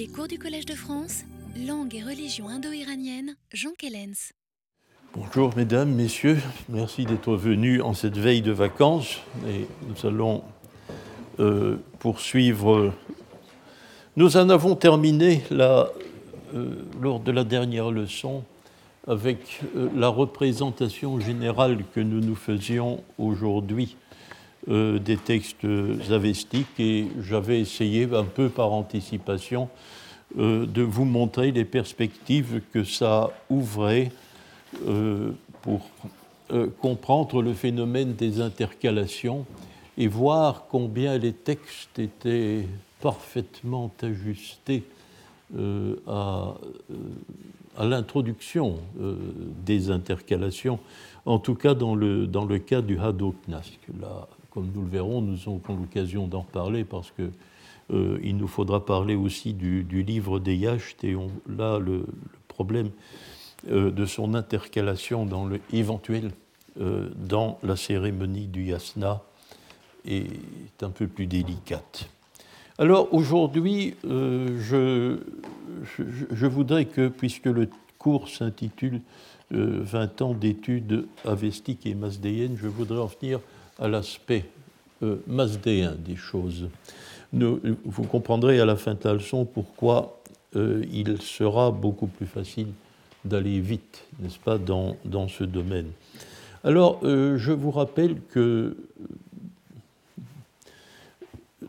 Les cours du Collège de France, langue et religion indo-iranienne, Jean Kellens. Bonjour mesdames, messieurs, merci d'être venus en cette veille de vacances et nous allons euh, poursuivre. Nous en avons terminé euh, lors de la dernière leçon avec euh, la représentation générale que nous nous faisions aujourd'hui des textes avestiques et j'avais essayé un peu par anticipation de vous montrer les perspectives que ça ouvrait euh, pour euh, comprendre le phénomène des intercalations et voir combien les textes étaient parfaitement ajustés euh, à, l'introduction des intercalations, en tout cas dans le, dans le cas du Hadoknask. Là, comme nous le verrons, nous aurons l'occasion d'en parler parce que il nous faudra parler aussi du, livre des Yachts et on, là le, problème euh, de son intercalation dans le éventuel euh, dans la cérémonie du yasna est un peu plus délicate. Alors aujourd'hui, euh, je, je, voudrais que, puisque le cours s'intitule 20 ans d'études avestiques et masdéennes, je voudrais en venir à l'aspect masdéen des choses. vous comprendrez à la fin de la leçon pourquoi il sera beaucoup plus facile d'aller vite, n'est-ce pas, dans, dans, ce domaine. Alors, euh, je vous rappelle que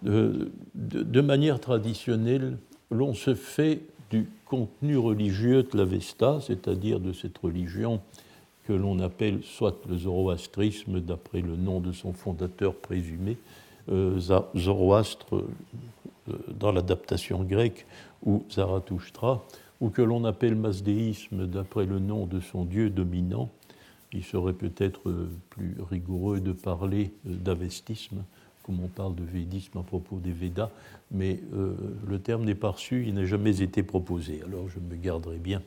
euh, de, manière traditionnelle, l'on se fait du contenu religieux de l'Avesta, c'est-à-dire de cette religion que l'on appelle soit le zoroastrisme, d'après le nom de son fondateur présumé, euh, Zoroastre euh, dans l'adaptation grecque, ou Zarathustra, ou que l'on appelle masdéisme d'après le nom de son dieu dominant. Il serait peut-être euh, plus rigoureux de parler d'avestisme, comme on parle de védisme à propos des Védas, mais le terme n'est pas reçu, il n'a jamais été proposé, alors je me garderai bien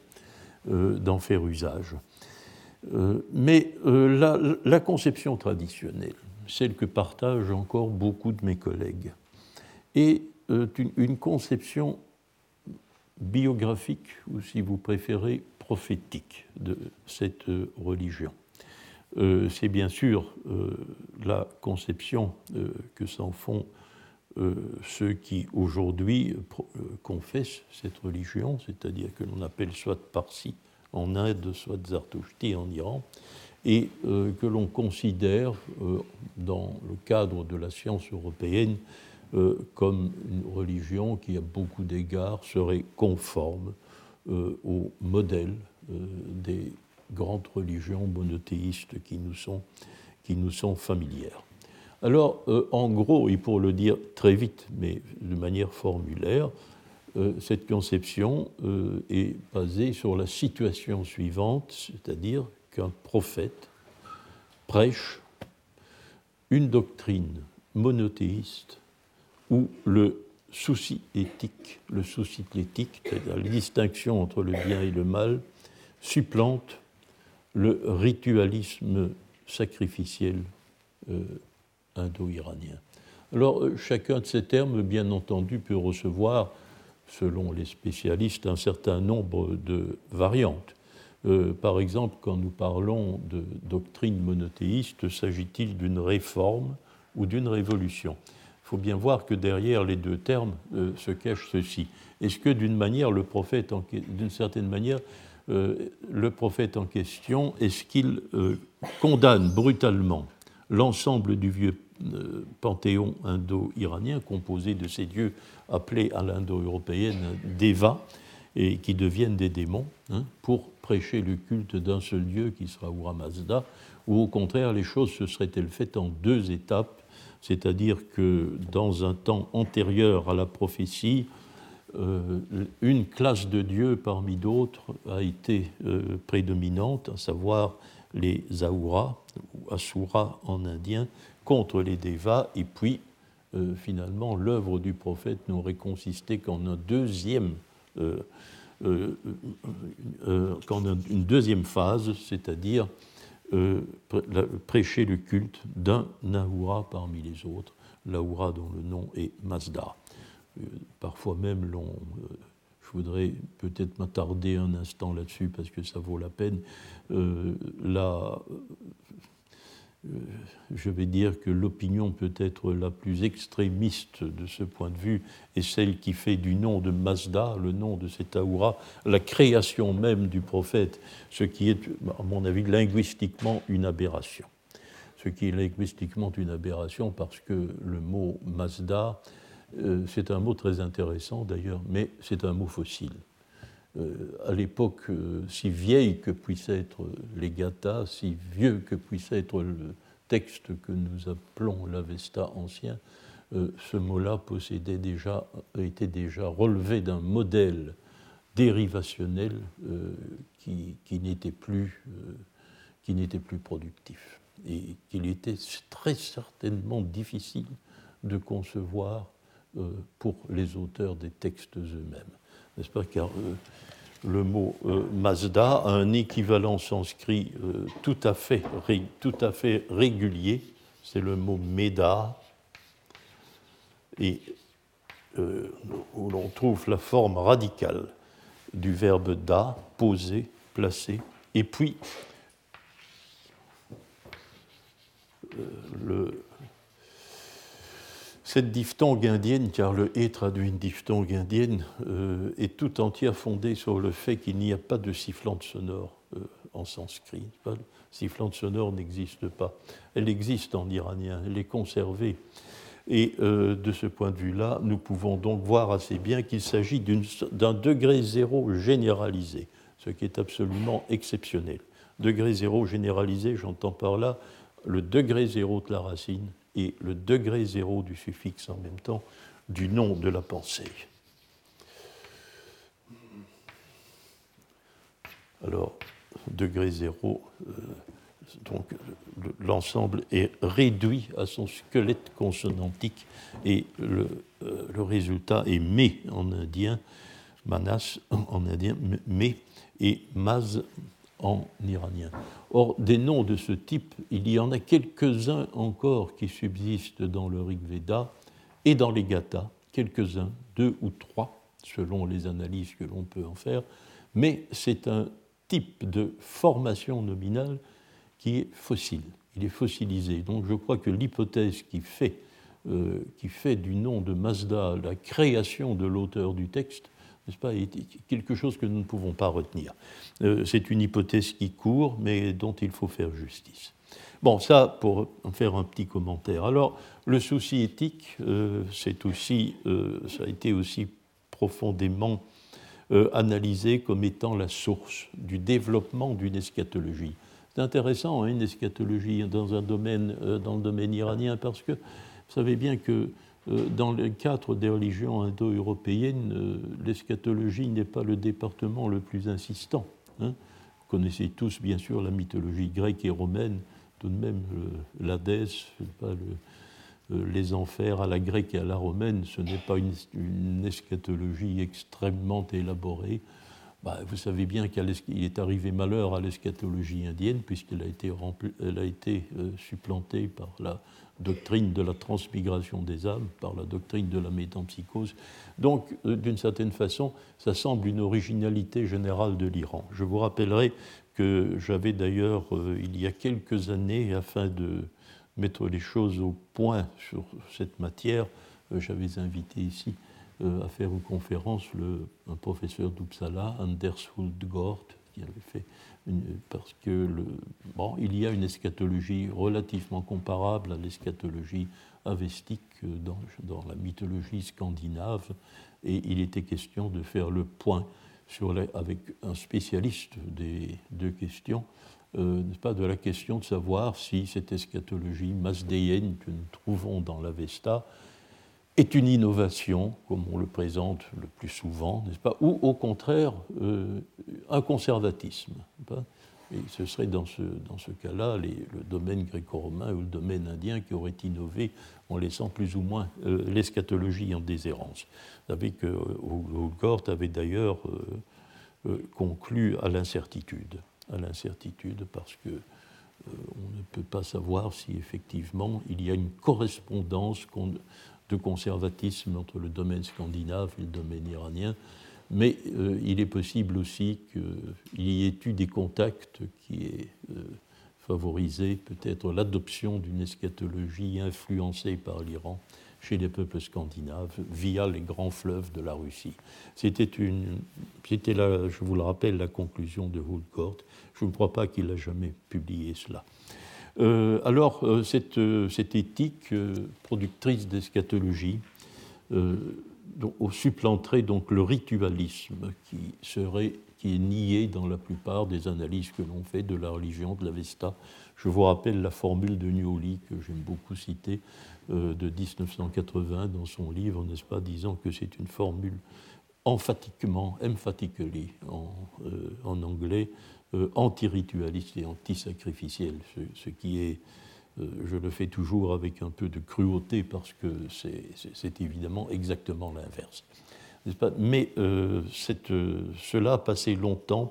d'en faire usage. Mais la, la, conception traditionnelle, celle que partagent encore beaucoup de mes collègues, est une, une conception biographique, ou si vous préférez, prophétique de cette religion. Euh, c'est bien sûr euh, la conception euh, que s'en font ceux qui aujourd'hui confessent cette religion, c'est-à-dire que l'on appelle soit Parsi en Inde, soit Zartushti en Iran, et que l'on considère dans le cadre de la science européenne euh, comme une religion qui, à beaucoup d'égards, serait conforme euh, au modèle euh, des grandes religions monothéistes qui nous sont, qui nous sont familières. Alors, en gros, et pour le dire très vite, mais de manière formulaire, cette conception est basée sur la situation suivante, c'est-à-dire qu'un prophète prêche une doctrine monothéiste où le souci éthique, le souci éthique, c'est-à-dire la distinction entre le bien et le mal, supplante le ritualisme sacrificiel euh, indo-iranien. Alors, euh, chacun de ces termes, bien entendu, peut recevoir, selon les spécialistes, un certain nombre de variantes. Euh, par exemple, quand nous parlons de doctrine monothéiste, s'agit-il d'une réforme ou d'une révolution? Il faut bien voir que derrière les deux termes euh, se cache ceci. Est-ce que d'une manière, le prophète, d'une certaine manière, euh, le prophète en question, est-ce qu'il condamne brutalement? L'ensemble du vieux panthéon indo-iranien composé de ces dieux appelés à l'indo-européenne Deva et qui deviennent des démons hein, pour prêcher le culte d'un seul dieu qui sera Ura Mazda, ou au contraire les choses se seraient-elles faites en deux étapes? C'est-à-dire que dans un temps antérieur à la prophétie, euh, une classe de dieux parmi d'autres a été euh, prédominante, à savoir les Ahuras, ou Asura en indien, contre les Devas, et puis euh, finalement l'œuvre du prophète n'aurait consisté qu'en deuxième, qu'en une deuxième phase, c'est-à-dire euh, prêcher le culte d'un Nahura parmi les autres, l'Ahura dont le nom est Mazda. Euh, parfois même l'on euh, voudrais peut-être m'attarder un instant là-dessus parce que ça vaut la peine. là, je vais dire que l'opinion peut-être la plus extrémiste de ce point de vue est celle qui fait du nom de Mazda, le nom de cet Aoura, la création même du prophète, ce qui est, à mon avis, linguistiquement une aberration. Ce qui est linguistiquement une aberration parce que le mot Mazda, euh, c'est un mot très intéressant d'ailleurs, mais c'est un mot fossile. Euh, à l'époque euh, si vieille que puissent être les si vieux que puisse être le texte que nous appelons l'Avesta ancien, euh, ce mot-là possédait déjà, était déjà relevé d'un modèle dérivationnel qui, qui n'était plus productif et qu'il était très certainement difficile de concevoir pour les auteurs des textes eux-mêmes. N'est-ce pas Car euh, le mot euh, Mazda a un équivalent sanskrit euh, tout, à fait, tout à fait régulier, c'est le mot Meda, et où l'on trouve la forme radicale du verbe da, poser, placer, et puis le, cette diphtongue indienne, car le et traduit une diphtongue indienne, euh, est tout entière fondée sur le fait qu'il n'y a pas de sifflante sonore euh, en sanskrit. Sifflante sonore n'existe pas. Elle existe en iranien, elle est conservée. Et euh, de ce point de vue-là, nous pouvons donc voir assez bien qu'il s'agit d'un degré zéro généralisé, ce qui est absolument exceptionnel. Degré zéro généralisé, j'entends par là le degré zéro de la racine et le degré zéro du suffixe en même temps du nom de la pensée. Alors, degré zéro, euh, donc l'ensemble est réduit à son squelette consonantique et le, euh, le résultat est mais en indien, manas en indien, mais et maz en iranien. Or, des noms de ce type, il y en a quelques-uns encore qui subsistent dans le Rig Veda et dans les Gathas, quelques-uns, deux ou trois, selon les analyses que l'on peut en faire, mais c'est un type de formation nominale qui est fossile, il est fossilisé. Donc je crois que l'hypothèse qui euh, qui fait du nom de Mazda la création de l'auteur du texte n'est-ce pas, quelque chose que nous ne pouvons pas retenir. Euh, c'est une hypothèse qui court, mais dont il faut faire justice. Bon, ça pour faire un petit commentaire. Alors, le souci éthique, euh, aussi, euh, ça a été aussi profondément analysé comme étant la source du développement d'une eschatologie. C'est intéressant, hein, une eschatologie dans un domaine, dans le domaine iranien, parce que vous savez bien que dans le cadre des religions indo-européennes, euh, l'eschatologie n'est pas le département le plus insistant. Hein. Vous connaissez tous, bien sûr, la mythologie grecque et romaine, tout de même l'Hadès, les enfers à la grecque et à la romaine, ce n'est pas une, eschatologie extrêmement élaborée. Bah, vous savez bien qu'il est arrivé malheur à l'eschatologie indienne, puisqu'elle a été, elle a été euh, supplantée par la doctrine de la transmigration des âmes, par la doctrine de la métampsychose. Donc, euh, d'une certaine façon, ça semble une originalité générale de l'Iran. Je vous rappellerai que j'avais d'ailleurs, euh, il y a quelques années, afin de mettre les choses au point sur cette matière, euh, j'avais invité ici à faire une conférence le, un professeur d'Uppsala, Anders Huldgård, qui avait fait parce que bon, il y a une eschatologie relativement comparable à l'eschatologie avestique dans, la mythologie scandinave, et il était question de faire le point avec un spécialiste des deux questions, euh, pas de la question de savoir si cette eschatologie masdéenne que nous trouvons dans l'Avesta est une innovation, comme on le présente le plus souvent, n'est-ce pas, ou au contraire euh, un conservatisme. Et ce serait dans ce, dans ce cas-là le domaine gréco-romain ou le domaine indien qui aurait innové en laissant plus ou moins euh, l'eschatologie en déshérence. Vous savez que Houlgort euh, avait d'ailleurs conclu à l'incertitude, à l'incertitude parce que on ne peut pas savoir si effectivement il y a une correspondance de conservatisme entre le domaine scandinave et le domaine iranien, Mais il est possible aussi qu'il y ait eu des contacts qui aient favorisé peut-être l'adoption d'une eschatologie influencée par l'Iran chez les peuples scandinaves via les grands fleuves de la Russie. C'était, une, c'était là, je vous le rappelle, la conclusion de Woolcourt. Je ne crois pas qu'il a jamais publié cela. Euh, alors, euh, cette, euh, cette, éthique productrice d'eschatologie supplanterait donc le ritualisme qui serait qui est nié dans la plupart des analyses que l'on fait de la religion de l'Avesta. Je vous rappelle la formule de Nioli que j'aime beaucoup citer de 1980 dans son livre, n'est-ce pas, disant que c'est une formule emphatiquement, emphatically en anglais, euh, anti-ritualiste et anti-sacrificielle, ce, qui est, je le fais toujours avec un peu de cruauté parce que c'est évidemment exactement l'inverse. Mais cette, cela a passé longtemps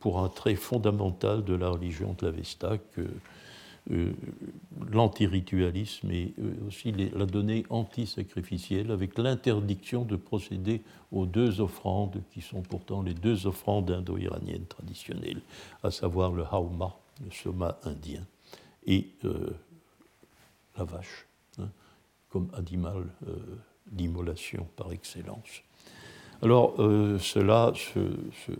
pour un trait fondamental de la religion de l'Avesta que euh, l'antiritualisme et euh, aussi la donnée anti-sacrificielle avec l'interdiction de procéder aux deux offrandes qui sont pourtant les deux offrandes indo-iraniennes traditionnelles, à savoir le hauma, le soma indien, et euh, la vache, hein, comme animal d'immolation par excellence. Alors, cela se,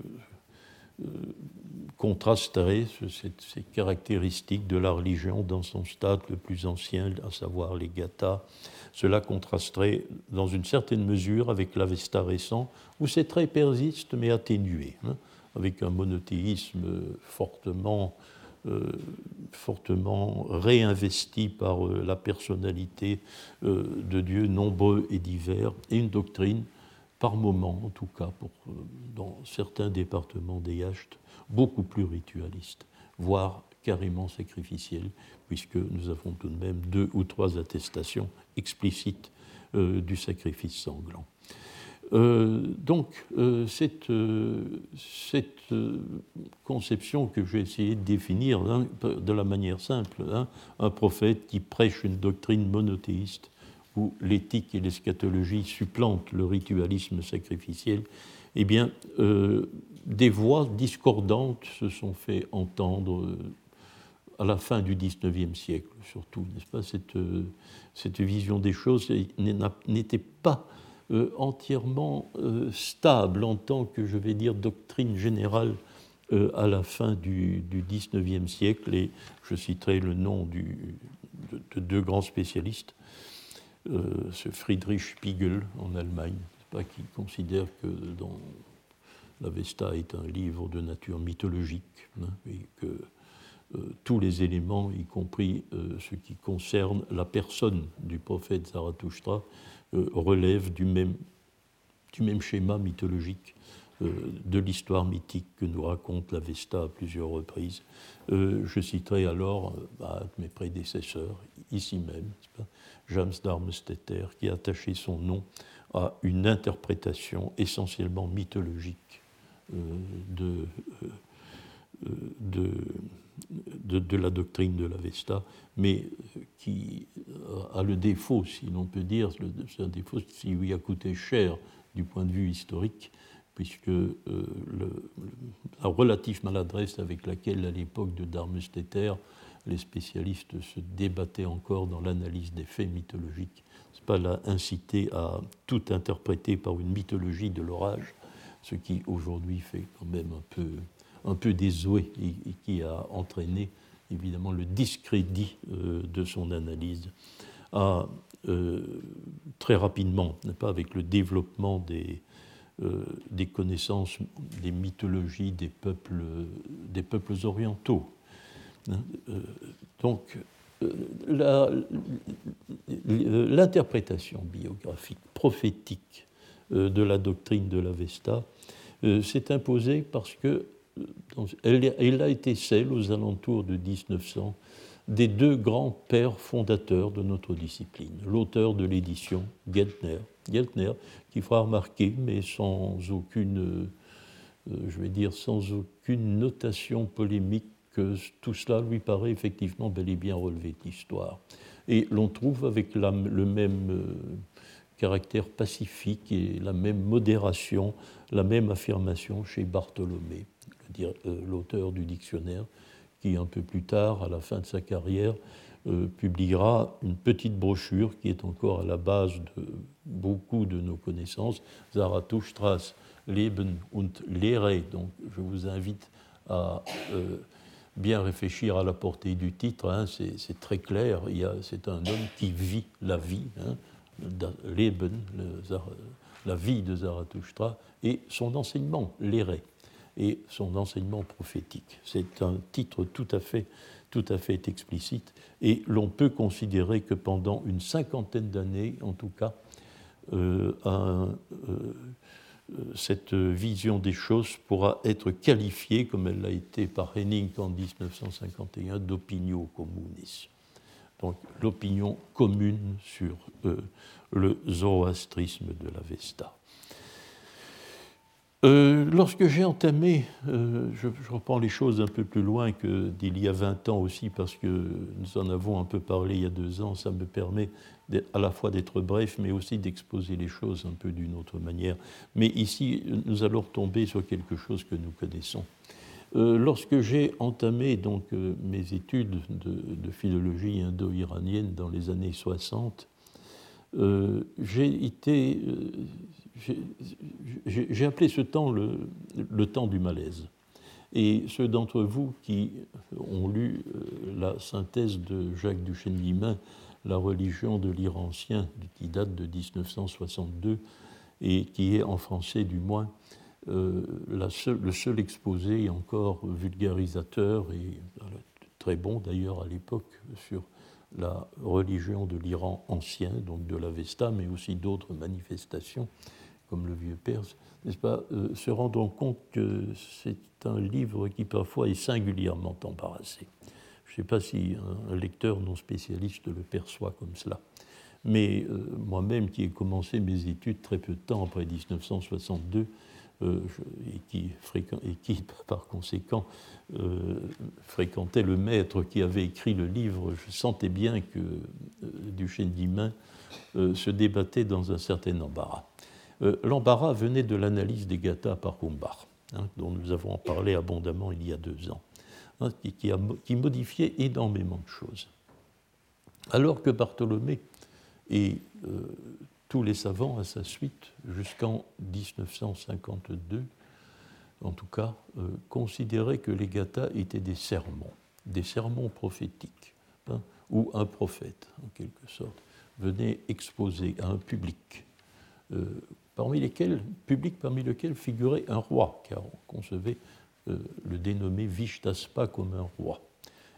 contrasterait ces caractéristiques de la religion dans son stade le plus ancien, à savoir les gathas. Cela contrasterait dans une certaine mesure avec l'Avesta récent, où ces traits persistent mais atténués, hein, avec un monothéisme fortement, euh, fortement réinvesti par euh, la personnalité euh, de Dieu nombreux et divers, et une doctrine par moment, en tout cas euh, dans certains départements des yachts, beaucoup plus ritualistes, voire carrément sacrificiels, puisque nous avons tout de même deux ou trois attestations explicites euh, du sacrifice sanglant. Euh, donc, cette, cette conception que j'ai essayé de définir hein, de la manière simple, hein, un prophète qui prêche une doctrine monothéiste où l'éthique et l'eschatologie supplantent le ritualisme sacrificiel, eh bien, euh, des voix discordantes se sont fait entendre euh, à la fin du XIXe siècle, surtout, n'est-ce pas? Cette, euh, vision des choses n'était pas entièrement stable en tant que, je vais dire, doctrine générale à la fin du, du, XIXe siècle, et je citerai le nom de deux grands spécialistes, euh, ce Friedrich Spiegel en Allemagne, qui considère que dans l'Avesta est un livre de nature mythologique hein, et que euh, tous les éléments, y compris euh, ce qui concerne la personne du prophète Zarathustra, relèvent du même, du même schéma mythologique de l'histoire mythique que nous raconte l'Avesta à plusieurs reprises. je citerai alors bah, mes prédécesseurs, ici même, James Darmesteter, qui a attaché son nom à une interprétation essentiellement mythologique euh, euh, de, de, de, la doctrine de mais qui a le défaut, si l'on peut dire, c'est un défaut qui lui a coûté cher du point de vue historique, puisque euh, la relative maladresse avec laquelle, à l'époque de Darmesteter, les spécialistes se débattaient encore dans l'analyse des faits mythologiques. Pas là inciter à tout interpréter par une mythologie de l'orage, ce qui aujourd'hui fait quand même un peu, un peu et, qui a entraîné évidemment le discrédit euh, de son analyse. À, euh, très rapidement, pas avec le développement des, des connaissances des mythologies des peuples, orientaux, Hein, euh, donc, euh, l'interprétation biographique, prophétique euh, de la doctrine de l'Avesta s'est imposée parce que elle, a été celle, aux alentours de 1900, des deux grands pères fondateurs de notre discipline. L'auteur de l'édition, Geltner, Geltner, qui fera remarquer, mais sans aucune, je vais dire, sans aucune notation polémique que tout cela lui paraît effectivement bel et bien relevé d'histoire. Et l'on trouve avec le même euh, caractère pacifique et la même modération, la même affirmation chez Bartholomé, euh, l'auteur du dictionnaire, qui un peu plus tard, à la fin de sa carrière, euh, publiera une petite brochure qui est encore à la base de beaucoup de nos connaissances, Zarathustra's Leben und Lehre. Donc je vous invite à euh, bien réfléchir à la portée du titre, hein. c'est très clair, c'est un homme qui vit la vie, hein, Leben, la vie de Zarathustra, et son enseignement, l'éré, et son enseignement prophétique. C'est un titre tout à fait, tout à fait explicite, et l'on peut considérer que pendant une cinquantaine d'années, en tout cas, euh, euh, cette vision des choses pourra être qualifiée, comme elle l'a été par Henning en 1951, d'opinio communis. Donc l'opinion commune sur euh, le zoroastrisme de la Vesta. Euh, lorsque j'ai entamé, euh, je, reprends les choses un peu plus loin que d'il y a 20 ans aussi, parce que nous en avons un peu parlé il y a deux ans, ça me permet à la fois d'être bref, mais aussi d'exposer les choses un peu d'une autre manière. Mais ici, nous allons tomber sur quelque chose que nous connaissons. Euh, lorsque j'ai entamé donc mes études de, de philologie indo-iranienne dans les années 60, j'ai été j'ai appelé ce temps le, temps du malaise. Et ceux d'entre vous qui ont lu euh, la synthèse de Jacques Duchesne-Limain, La religion de l'Iran ancien, qui date de 1962 et qui est en français du moins euh, le seul exposé encore vulgarisateur et très bon d'ailleurs à l'époque sur la religion de l'Iran ancien, donc de l'Avesta, mais aussi d'autres manifestations comme le vieux Perse, n'est-ce pas, euh, se rendant compte que c'est un livre qui parfois est singulièrement embarrassé. Je ne sais pas si un, lecteur non spécialiste le perçoit comme cela. Mais euh, moi-même, qui ai commencé mes études très peu de temps après 1962, euh, et, qui par conséquent, fréquentait le maître qui avait écrit le livre, je sentais bien que Duchesne d'Imain se débattait dans un certain embarras. Euh, l'embarras venait de l'analyse des gathas par Humbach, hein, dont nous avons parlé abondamment il y a deux ans, hein, qui, modifiait énormément de choses. Alors que Bartholomé et euh, tous les savants à sa suite, jusqu'en 1952, en tout cas, euh, considéraient que les gathas étaient des sermons, des sermons prophétiques, hein, où un prophète, en quelque sorte, venait exposer à un public parmi lesquels, public parmi lesquels figurait un roi, car on concevait euh, le dénommé Vishtaspa comme un roi,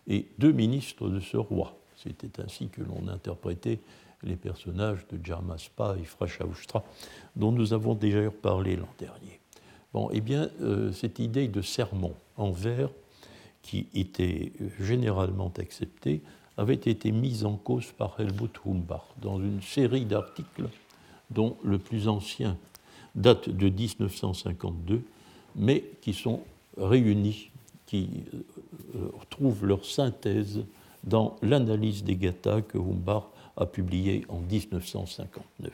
et deux ministres de ce roi. C'était ainsi que l'on interprétait les personnages de Jarmaspa et Frashaustra, dont nous avons déjà parlé l'an dernier. Bon, eh bien, euh, cette idée de sermon en vers, qui était généralement acceptée, avait été mise en cause par Helmut Humbach dans une série d'articles dont le plus ancien date de 1952, mais qui sont réunis, qui euh, trouvent leur synthèse dans l'analyse des gathas que Humbach a publié en 1959,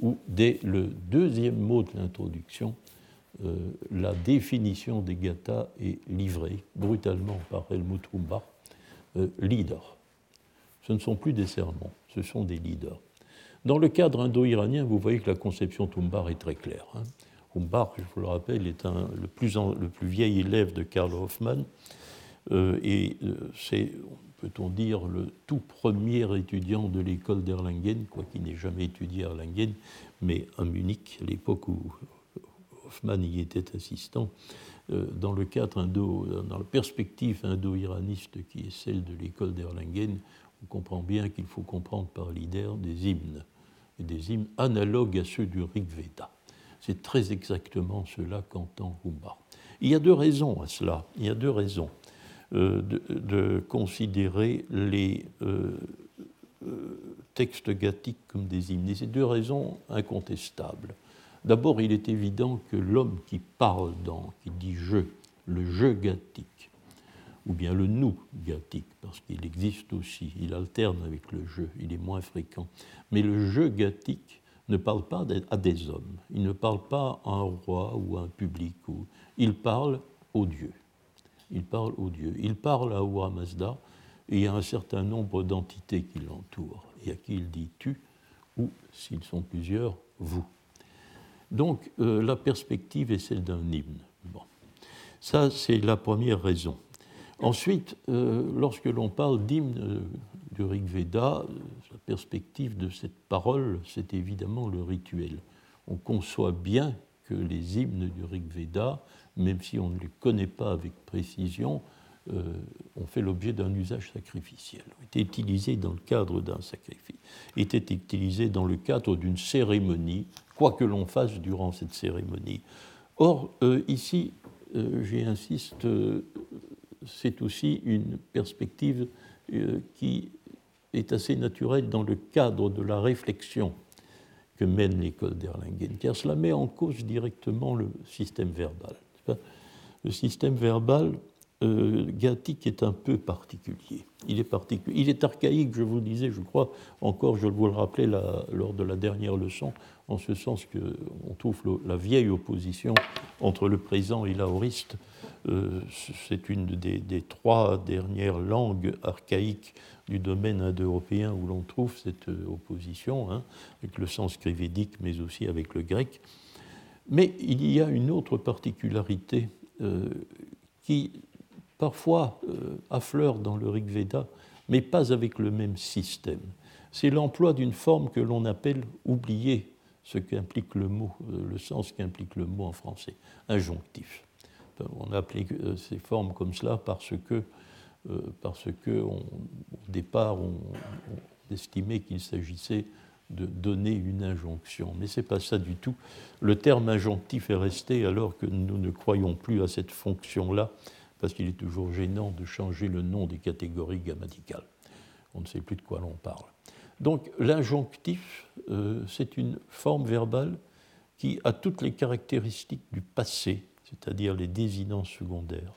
où dès le deuxième mot de l'introduction, euh, la définition des gathas est livrée brutalement par Helmut Humbach, euh, leader. Ce ne sont plus des sermons, ce sont des leaders. Dans le cadre indo-iranien, vous voyez que la conception Tumbar est très claire. Hein. je vous le rappelle, est le, plus le, plus vieil élève de Karl Hoffmann, et euh, c'est, peut-on dire, le tout premier étudiant de l'école d'Erlangen, quoi qu'il n'ait jamais étudié à Erlangen, mais à Munich, à l'époque où Hoffmann y était assistant, euh, dans le cadre indo, dans la perspective indo-iraniste qui est celle de l'école d'Erlangen, on comprend bien qu'il faut comprendre par l'idée des hymnes des hymnes analogues à ceux du Rig Veda. C'est très exactement cela qu'entend Humba. Il y a deux raisons à cela. Il y a deux raisons euh, de, considérer les euh, euh, textes gathiques comme des hymnes. Et ces deux raisons incontestables. D'abord, il est évident que l'homme qui parle dans, qui dit je, le je gathique, ou bien le nous gathique, parce qu'il existe aussi, il alterne avec le jeu, il est moins fréquent. Mais le jeu gathique ne parle pas à des hommes, il ne parle pas à un roi ou à un public, il parle aux dieux. Il parle aux dieux. Il parle à Ahura Mazda et il y a un certain nombre d'entités qui l'entourent et à qui il dit tu ou, s'ils sont plusieurs, vous. Donc euh, la perspective est celle d'un hymne. Bon. Ça, c'est la première raison. Ensuite, euh, lorsque l'on parle d'hymne euh, du Rig Veda, la perspective de cette parole, c'est évidemment le rituel. On conçoit bien que les hymnes du Rig Veda, même si on ne les connaît pas avec précision, euh, ont fait l'objet d'un usage sacrificiel, ont été utilisés dans le cadre d'un sacrifice, étaient utilisés dans le cadre d'une cérémonie, quoi que l'on fasse durant cette cérémonie. Or, euh, ici, euh, j'insiste, c'est aussi une perspective qui est assez naturelle dans le cadre de la réflexion que mène l'école d'Erlangen, car cela met en cause directement le système verbal. Le système verbal euh, est un peu particulier. Il est, particulier. il est archaïque, je vous le disais, je crois, encore, je vous le rappelais lors de la dernière leçon, en ce sens qu'on trouve la vieille opposition entre le présent et l'aoriste. Euh, c'est une des, trois dernières langues archaïques du domaine indo-européen où l'on trouve cette euh, opposition, hein, avec le sanskrit védique, mais aussi avec le grec. Mais il y a une autre particularité euh, qui parfois euh, affleure dans le Rig Veda, mais pas avec le même système. C'est l'emploi d'une forme que l'on appelle oublier ce qu'implique le mot, euh, le sens qu'implique le mot en français, injonctif. On a appelé ces formes comme cela parce que, parce que au départ, on estimait qu'il s'agissait de donner une injonction. Mais ce n'est pas ça du tout. Le terme injonctif est resté alors que nous ne croyons plus à cette fonction-là, parce qu'il est toujours gênant de changer le nom des catégories grammaticales. On ne sait plus de quoi l'on parle. Donc l'injonctif, euh, c'est une forme verbale qui a toutes les caractéristiques du passé, c'est-à-dire les désinents secondaires,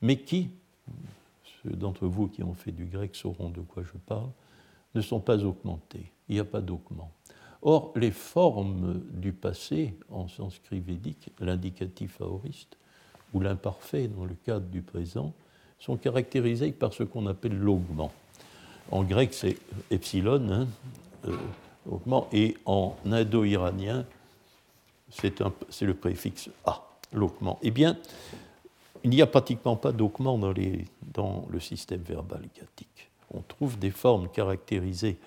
mais qui, ceux d'entre vous qui ont fait du grec sauront de quoi je parle, ne sont pas augmentés. Il n'y a pas d'augment. Or, les formes du passé, en sanskrit védique, l'indicatif aoriste ou l'imparfait dans le cadre du présent, sont caractérisées par ce qu'on appelle l'augment. En grec, c'est epsilon, hein, euh, augment, et en indo-iranien, c'est le préfixe a, l'augment. Eh bien, il n'y a pratiquement pas d'augment dans, le système verbal gathique on trouve des formes caractérisées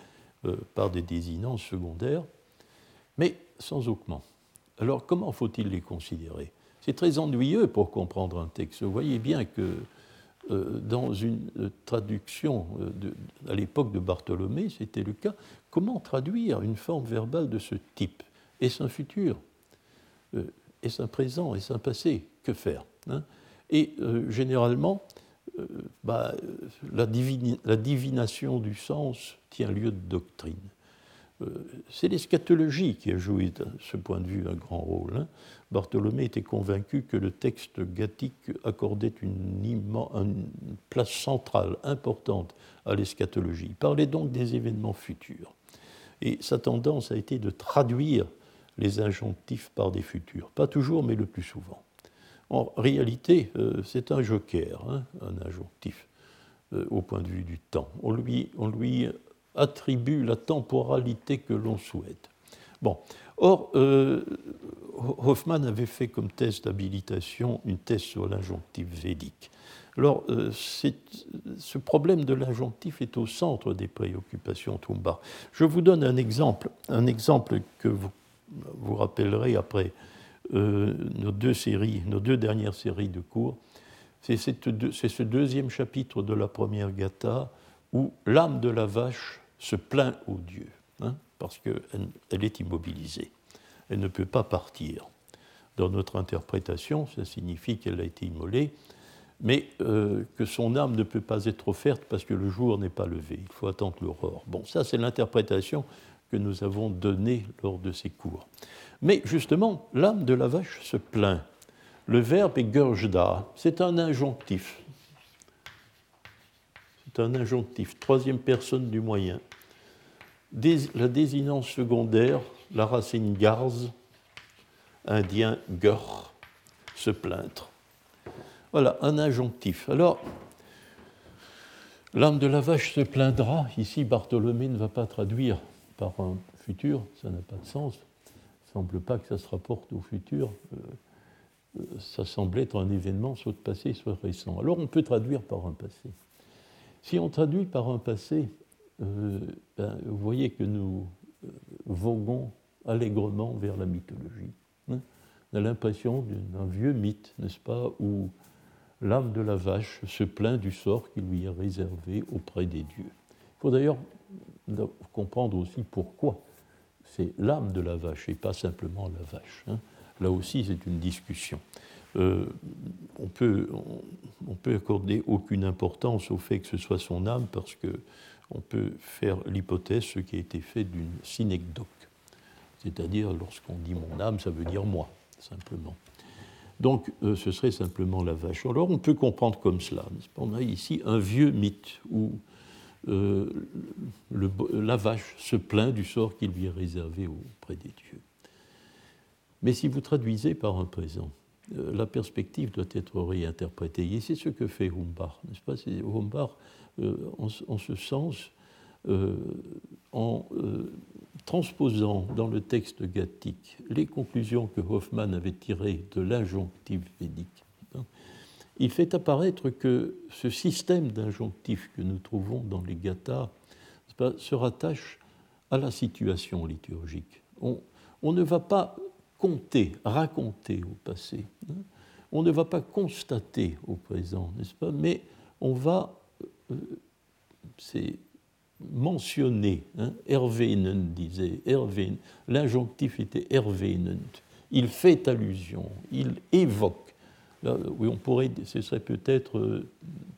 euh, par des désinents secondaires, mais sans augment. Alors comment faut-il les considérer? C'est très ennuyeux pour comprendre un texte. Vous voyez bien que euh, dans une euh, traduction à l'époque de Bartholomé, c'était le cas, comment traduire une forme verbale de ce type? Est-ce un futur? Est-ce un présent? Est-ce un passé? Que faire hein? Et généralement, euh, bah, la, divination du sens tient lieu de doctrine. Euh, c'est l'eschatologie qui a joué de ce point de vue un grand rôle. Hein. Bartholomé était convaincu que le texte gathique accordait une, une place centrale, importante à l'eschatologie. Il parlait donc des événements futurs. Et sa tendance a été de traduire les injonctifs par des futurs. Pas toujours, mais le plus souvent. En réalité, euh, c'est un joker, hein, un injonctif, euh, au point de vue du temps. On lui, on lui attribue la temporalité que l'on souhaite. Bon. Or, euh, Hoffman avait fait comme thèse d'habilitation une thèse sur l'injonctif védique. Alors, ce problème de l'injonctif est au centre des préoccupations Toumba. Je vous donne un exemple, un exemple que vous vous rappellerez après euh, nos deux séries, nos deux dernières séries de cours. C'est ce deuxième chapitre de la première Gatha où l'âme de la vache se plaint au Dieu, hein, parce qu'elle elle est immobilisée. Elle ne peut pas partir. Dans notre interprétation, ça signifie qu'elle a été immolée, mais euh, que son âme ne peut pas être offerte parce que le jour n'est pas levé. Il faut attendre l'aurore. Bon, ça, c'est l'interprétation que nous avons donnée lors de ces cours. Mais justement, l'âme de la vache se plaint. Le verbe est gerjda, c'est un injonctif. C'est un injonctif, troisième personne du moyen. la désinence secondaire, la racine garz, indien gur, se plaindre. Voilà, un injonctif. Alors, l'âme de la vache se plaindra. Ici, Bartholomé ne va pas traduire par un futur, ça n'a pas de sens. Semble pas que ça se rapporte au futur. Euh, euh, ça semble être un événement soit passé, soit récent. Alors on peut traduire par un passé. Si on traduit par un passé, euh, ben, vous voyez que nous voguons allègrement vers la mythologie. Hein. on a l'impression d'un vieux mythe, n'est-ce pas, où l'âme de la vache se plaint du sort qui lui est réservé auprès des dieux. Il faut d'ailleurs comprendre aussi pourquoi c'est l'âme de la vache et pas simplement la vache. Hein. Là aussi, c'est une discussion. Euh, on, peut, on, peut accorder aucune importance au fait que ce soit son âme parce que on peut faire l'hypothèse, ce qui a été fait d'une synecdoque. C'est-à-dire, lorsqu'on dit mon âme, ça veut dire moi, simplement. Donc, euh, ce serait simplement la vache. Alors, on peut comprendre comme cela. On a ici un vieux mythe où euh, la vache se plaint du sort qui lui est réservé auprès des dieux. Mais si vous traduisez par un présent, euh, la perspective doit être réinterprétée. Et c'est ce que fait Humbach, n'est-ce pas? Humbach, en, en, ce sens, en transposant dans le texte gattique les conclusions que Hoffman avait tirées de l'injonctif védique, hein, il fait apparaître que ce système d'injonctif que nous trouvons dans les gathas se rattache à la situation liturgique. On, ne va pas compter, raconter au passé, hein. on ne va pas constater au présent, n'est-ce pas, mais on va, euh, c'est. Hein, Erwähnen disait, Erwähnen, l'injonctif était Erwähnend. Il fait allusion, il évoque. On pourrait, ce serait peut-être, euh,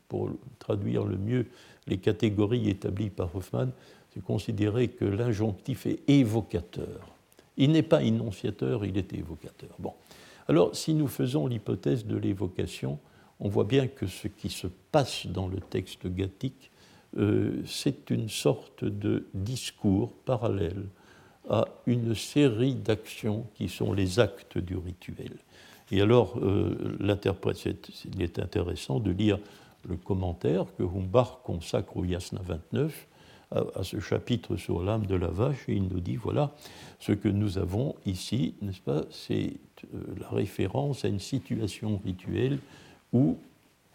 pour traduire le mieux les catégories établies par Hoffman, c'est considérer que l'injonctif est évocateur. Il n'est pas énonciateur, il est évocateur. Alors, si nous faisons l'hypothèse de l'évocation, on voit bien que ce qui se passe dans le texte gathique euh, c'est une sorte de discours parallèle à une série d'actions qui sont les actes du rituel. Et alors, euh, il est intéressant de lire le commentaire que Humbach consacre au Yasna 29 à, ce chapitre sur l'âme de la vache, et il nous dit voilà, ce que nous avons ici, n'est-ce pas, c'est euh, la référence à une situation rituelle où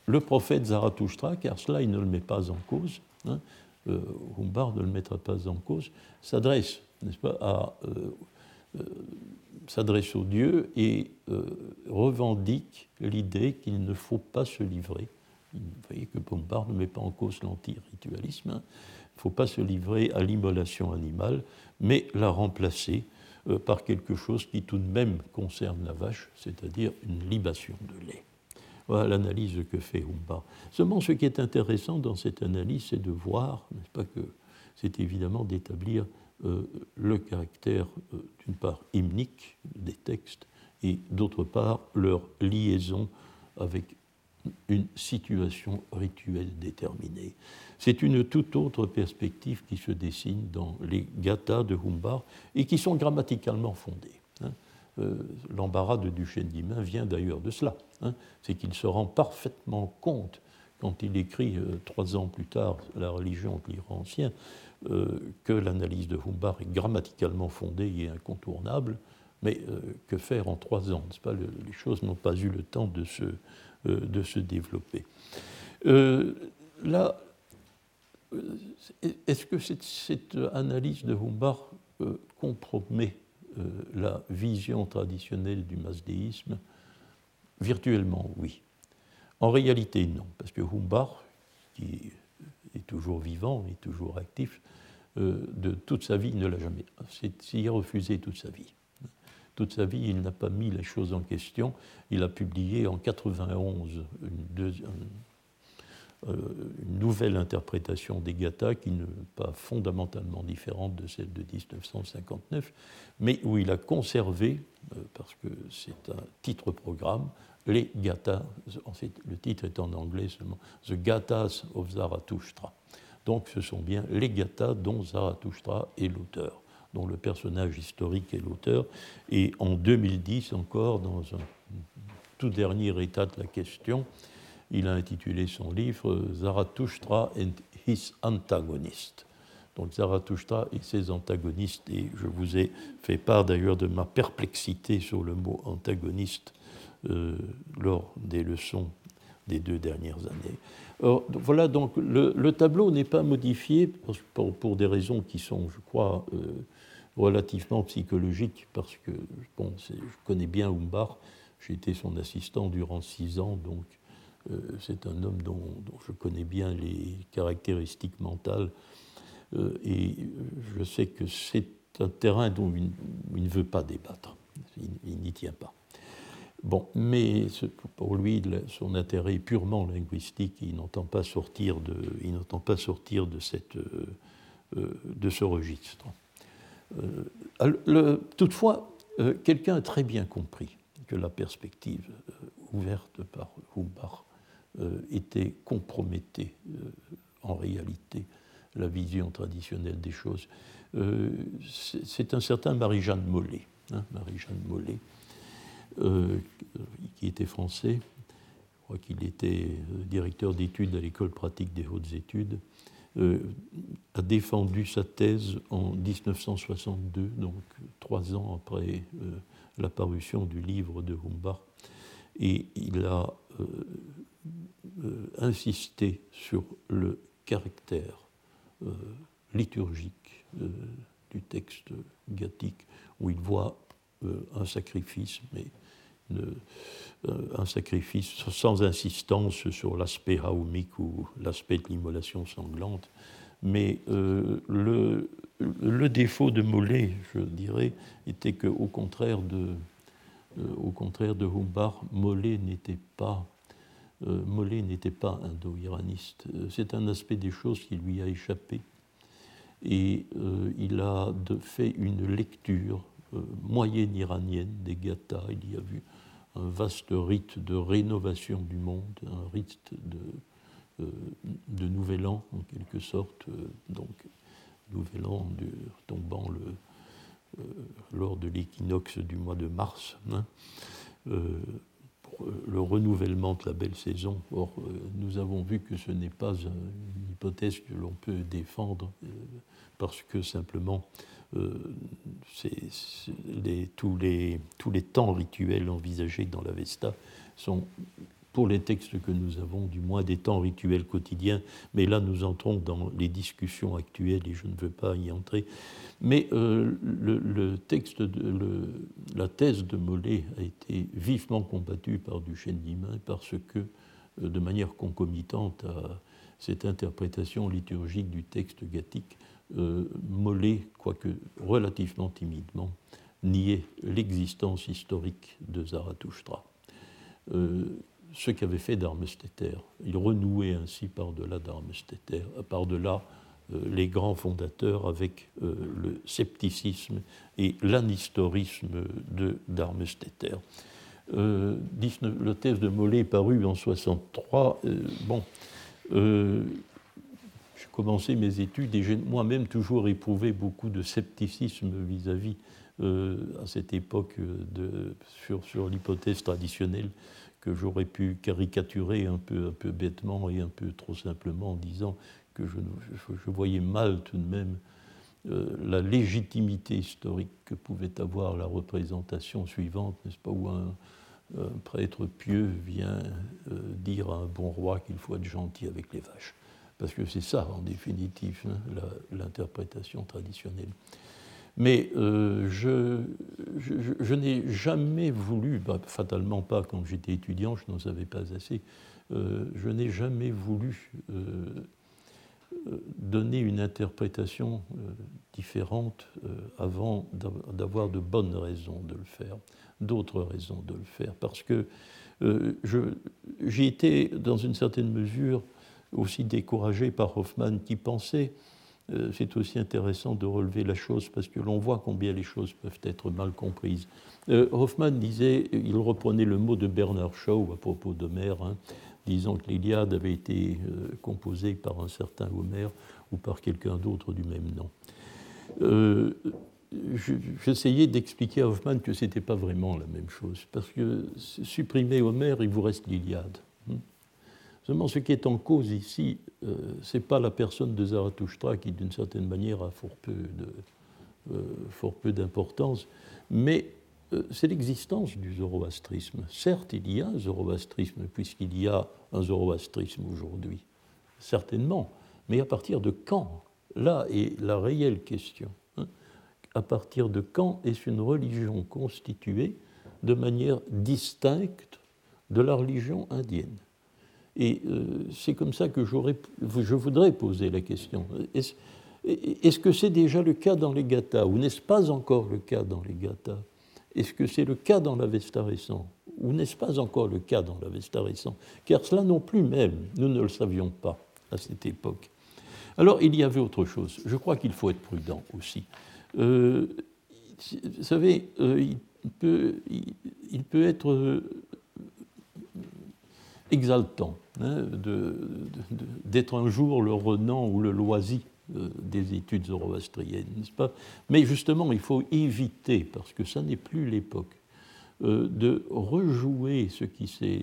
le prophète Zarathustra, car cela il ne le met pas en cause, hein, euh, ne le mettra pas en cause, s'adresse, n'est-ce pas, à, s'adresse aux dieux et euh, revendique l'idée qu'il ne faut pas se livrer. Vous voyez que Bombard ne met pas en cause l'anti-ritualisme. Hein. Il ne faut pas se livrer à l'immolation animale, mais la remplacer par quelque chose qui tout de même concerne la vache, c'est-à-dire une libation de lait. Voilà l'analyse que fait Humba. Seulement, ce qui est intéressant dans cette analyse, c'est de voir, n'est-ce pas, que c'est évidemment d'établir euh, le caractère, euh, d'une part, hymnique des textes, et d'autre part, leur liaison avec une situation rituelle déterminée. C'est une toute autre perspective qui se dessine dans les gathas de Humbar et qui sont grammaticalement fondées. Hein. Euh, l'embarras de Duchesne d'Imain vient d'ailleurs de cela. Hein. C'est qu'il se rend parfaitement compte, quand il écrit euh, trois ans plus tard La religion de l'Iran ancien, euh, que l'analyse de Humbar est grammaticalement fondée et incontournable, mais que faire en trois ans pas? Les choses n'ont pas eu le temps de se, de se développer. là, est-ce que cette, analyse de Humbar compromet euh, la vision traditionnelle du masdéisme? Virtuellement, oui. En réalité, non, parce que Humbach, qui est toujours vivant et toujours actif, euh, de toute sa vie, ne l'a jamais. S'y refusé toute sa vie. Toute sa vie, il n'a pas mis les choses en question. Il a publié en 91 une, deuxième, euh, une nouvelle interprétation des Gathas qui n'est pas fondamentalement différente de celle de 1959, mais où il a conservé, euh, parce que c'est un titre programme, les Gathas, le titre est en anglais seulement, The Gathas of Zarathustra. Donc ce sont bien les gathas dont Zarathustra est l'auteur, dont le personnage historique est l'auteur. Et en 2010 encore, dans un tout dernier état de la question, il a intitulé son livre Zarathustra and his antagonist. Donc Zarathustra et ses antagonistes, et je vous ai fait part d'ailleurs de ma perplexité sur le mot antagoniste euh, lors des leçons des deux dernières années. voilà, donc le, tableau n'est pas modifié pour, des raisons qui sont, je crois, euh, relativement psychologiques, parce que bon, je connais bien Umbar, j'ai été son assistant durant six ans, donc euh, c'est un homme dont, je connais bien les caractéristiques mentales et je sais que c'est un terrain dont il, ne veut pas débattre, il, n'y tient pas. Bon, mais pour lui, son intérêt est purement linguistique, il n'entend pas sortir de, il n'entend pas sortir de, cette, euh, de ce registre. toutefois, quelqu'un a très bien compris que la perspective ouverte par euh, était compromettait euh, en réalité la vision traditionnelle des choses. Euh, c'est un certain Marie-Jeanne Mollet, hein, Marie-Jeanne Mollet, qui était français, je crois qu'il était directeur d'études à l'école pratique des hautes études, a défendu sa thèse en 1962, donc trois ans après la parution du livre de Humbach, et il a euh, insister sur le caractère euh, liturgique euh, du texte gathique, où il voit un sacrifice, mais un sacrifice sans insistance sur l'aspect haoumique ou l'aspect de l'immolation sanglante. Mais le, le, défaut de Mollet, je dirais, était qu'au contraire de, au contraire de Humbach, Mollet n'était pas euh, Mollet n'était pas indo-iraniste. Euh, c'est un aspect des choses qui lui a échappé. Et euh, il a fait une lecture moyenne iranienne des gathas. Il y a vu un vaste rite de rénovation du monde, un rite de, de Nouvel An, en quelque sorte. donc, Nouvel An tombant le, lors de l'équinoxe du mois de mars. Hein le renouvellement de la belle saison. Or, euh, nous avons vu que ce n'est pas une hypothèse que l'on peut défendre euh, parce que simplement euh, tous, les, temps rituels envisagés dans l'Avesta sont pour les textes que nous avons, du moins des temps rituels quotidiens, mais là nous entrons dans les discussions actuelles et je ne veux pas y entrer. Mais euh, le, texte, la thèse de Mollet a été vivement combattue par Duchesne d'Imain parce que, euh, de manière concomitante à cette interprétation liturgique du texte gathique, Mollet, quoique relativement timidement, niait l'existence historique de Zarathustra ce qu'avait fait Darmesteter. Il renouait ainsi par-delà Darmesteter, par-delà euh, les grands fondateurs avec euh, le scepticisme et l'anistorisme de Darmesteter. Euh, le thèse de Mollet paru en 63. bon, commencé mes études et j'ai moi-même toujours éprouvé beaucoup de scepticisme vis-à-vis à cette époque de, sur, sur l'hypothèse traditionnelle que j'aurais pu caricaturer un peu, un peu bêtement et un peu trop simplement en disant que je, voyais mal tout de même euh, la légitimité historique que pouvait avoir la représentation suivante, n'est-ce pas, où un, prêtre pieux vient euh, dire à un bon roi qu'il faut être gentil avec les vaches. Parce que c'est ça, en définitive, hein, l'interprétation traditionnelle. Mais euh, je, n'ai jamais voulu, bah, fatalement pas quand j'étais étudiant, je n'en savais pas assez, euh, je n'ai jamais voulu euh, donner une interprétation différente avant d'avoir de bonnes raisons de le faire, d'autres raisons de le faire, parce que j'ai été, dans une certaine mesure, aussi découragé par Hoffman qui pensait euh, c'est aussi intéressant de relever la chose parce que l'on voit combien les choses peuvent être mal comprises. Euh, Hoffman disait, il reprenait le mot de Bernard Shaw à propos d'Homère, hein, disant que l'Iliade avait été composée par un certain Homère ou par quelqu'un d'autre du même nom. J'essayais d'expliquer à Hoffman que ce n'était pas vraiment la même chose, parce que supprimer Homère, il vous reste l'Iliade. Hmm. Seulement, ce qui est en cause ici, euh, ce n'est pas la personne de Zarathustra qui, d'une certaine manière, a fort peu, euh, d'importance, mais euh, c'est l'existence du zoroastrisme. Certes, il y a un zoroastrisme, puisqu'il y a un zoroastrisme aujourd'hui, certainement, mais à partir de quand? Là est la réelle question à partir de quand est une religion constituée de manière distincte de la religion indienne? Et euh, c'est comme ça que je voudrais poser la question. Est-ce que c'est déjà le cas dans les Gathas ou n'est-ce pas encore le cas dans les Gathas Est-ce que c'est le cas dans l'Avesta récent ou n'est-ce pas encore le cas dans l'Avesta récent Car cela non plus même, nous ne le savions pas à cette époque. Alors il y avait autre chose. Je crois qu'il faut être prudent aussi. Euh, vous savez, euh, il, peut, être exaltant d'être un jour le renan ou le loisir des études zoroastriennes, n'est-ce pas? Mais justement, il faut éviter, parce que ça n'est plus l'époque, de rejouer ce qui c'est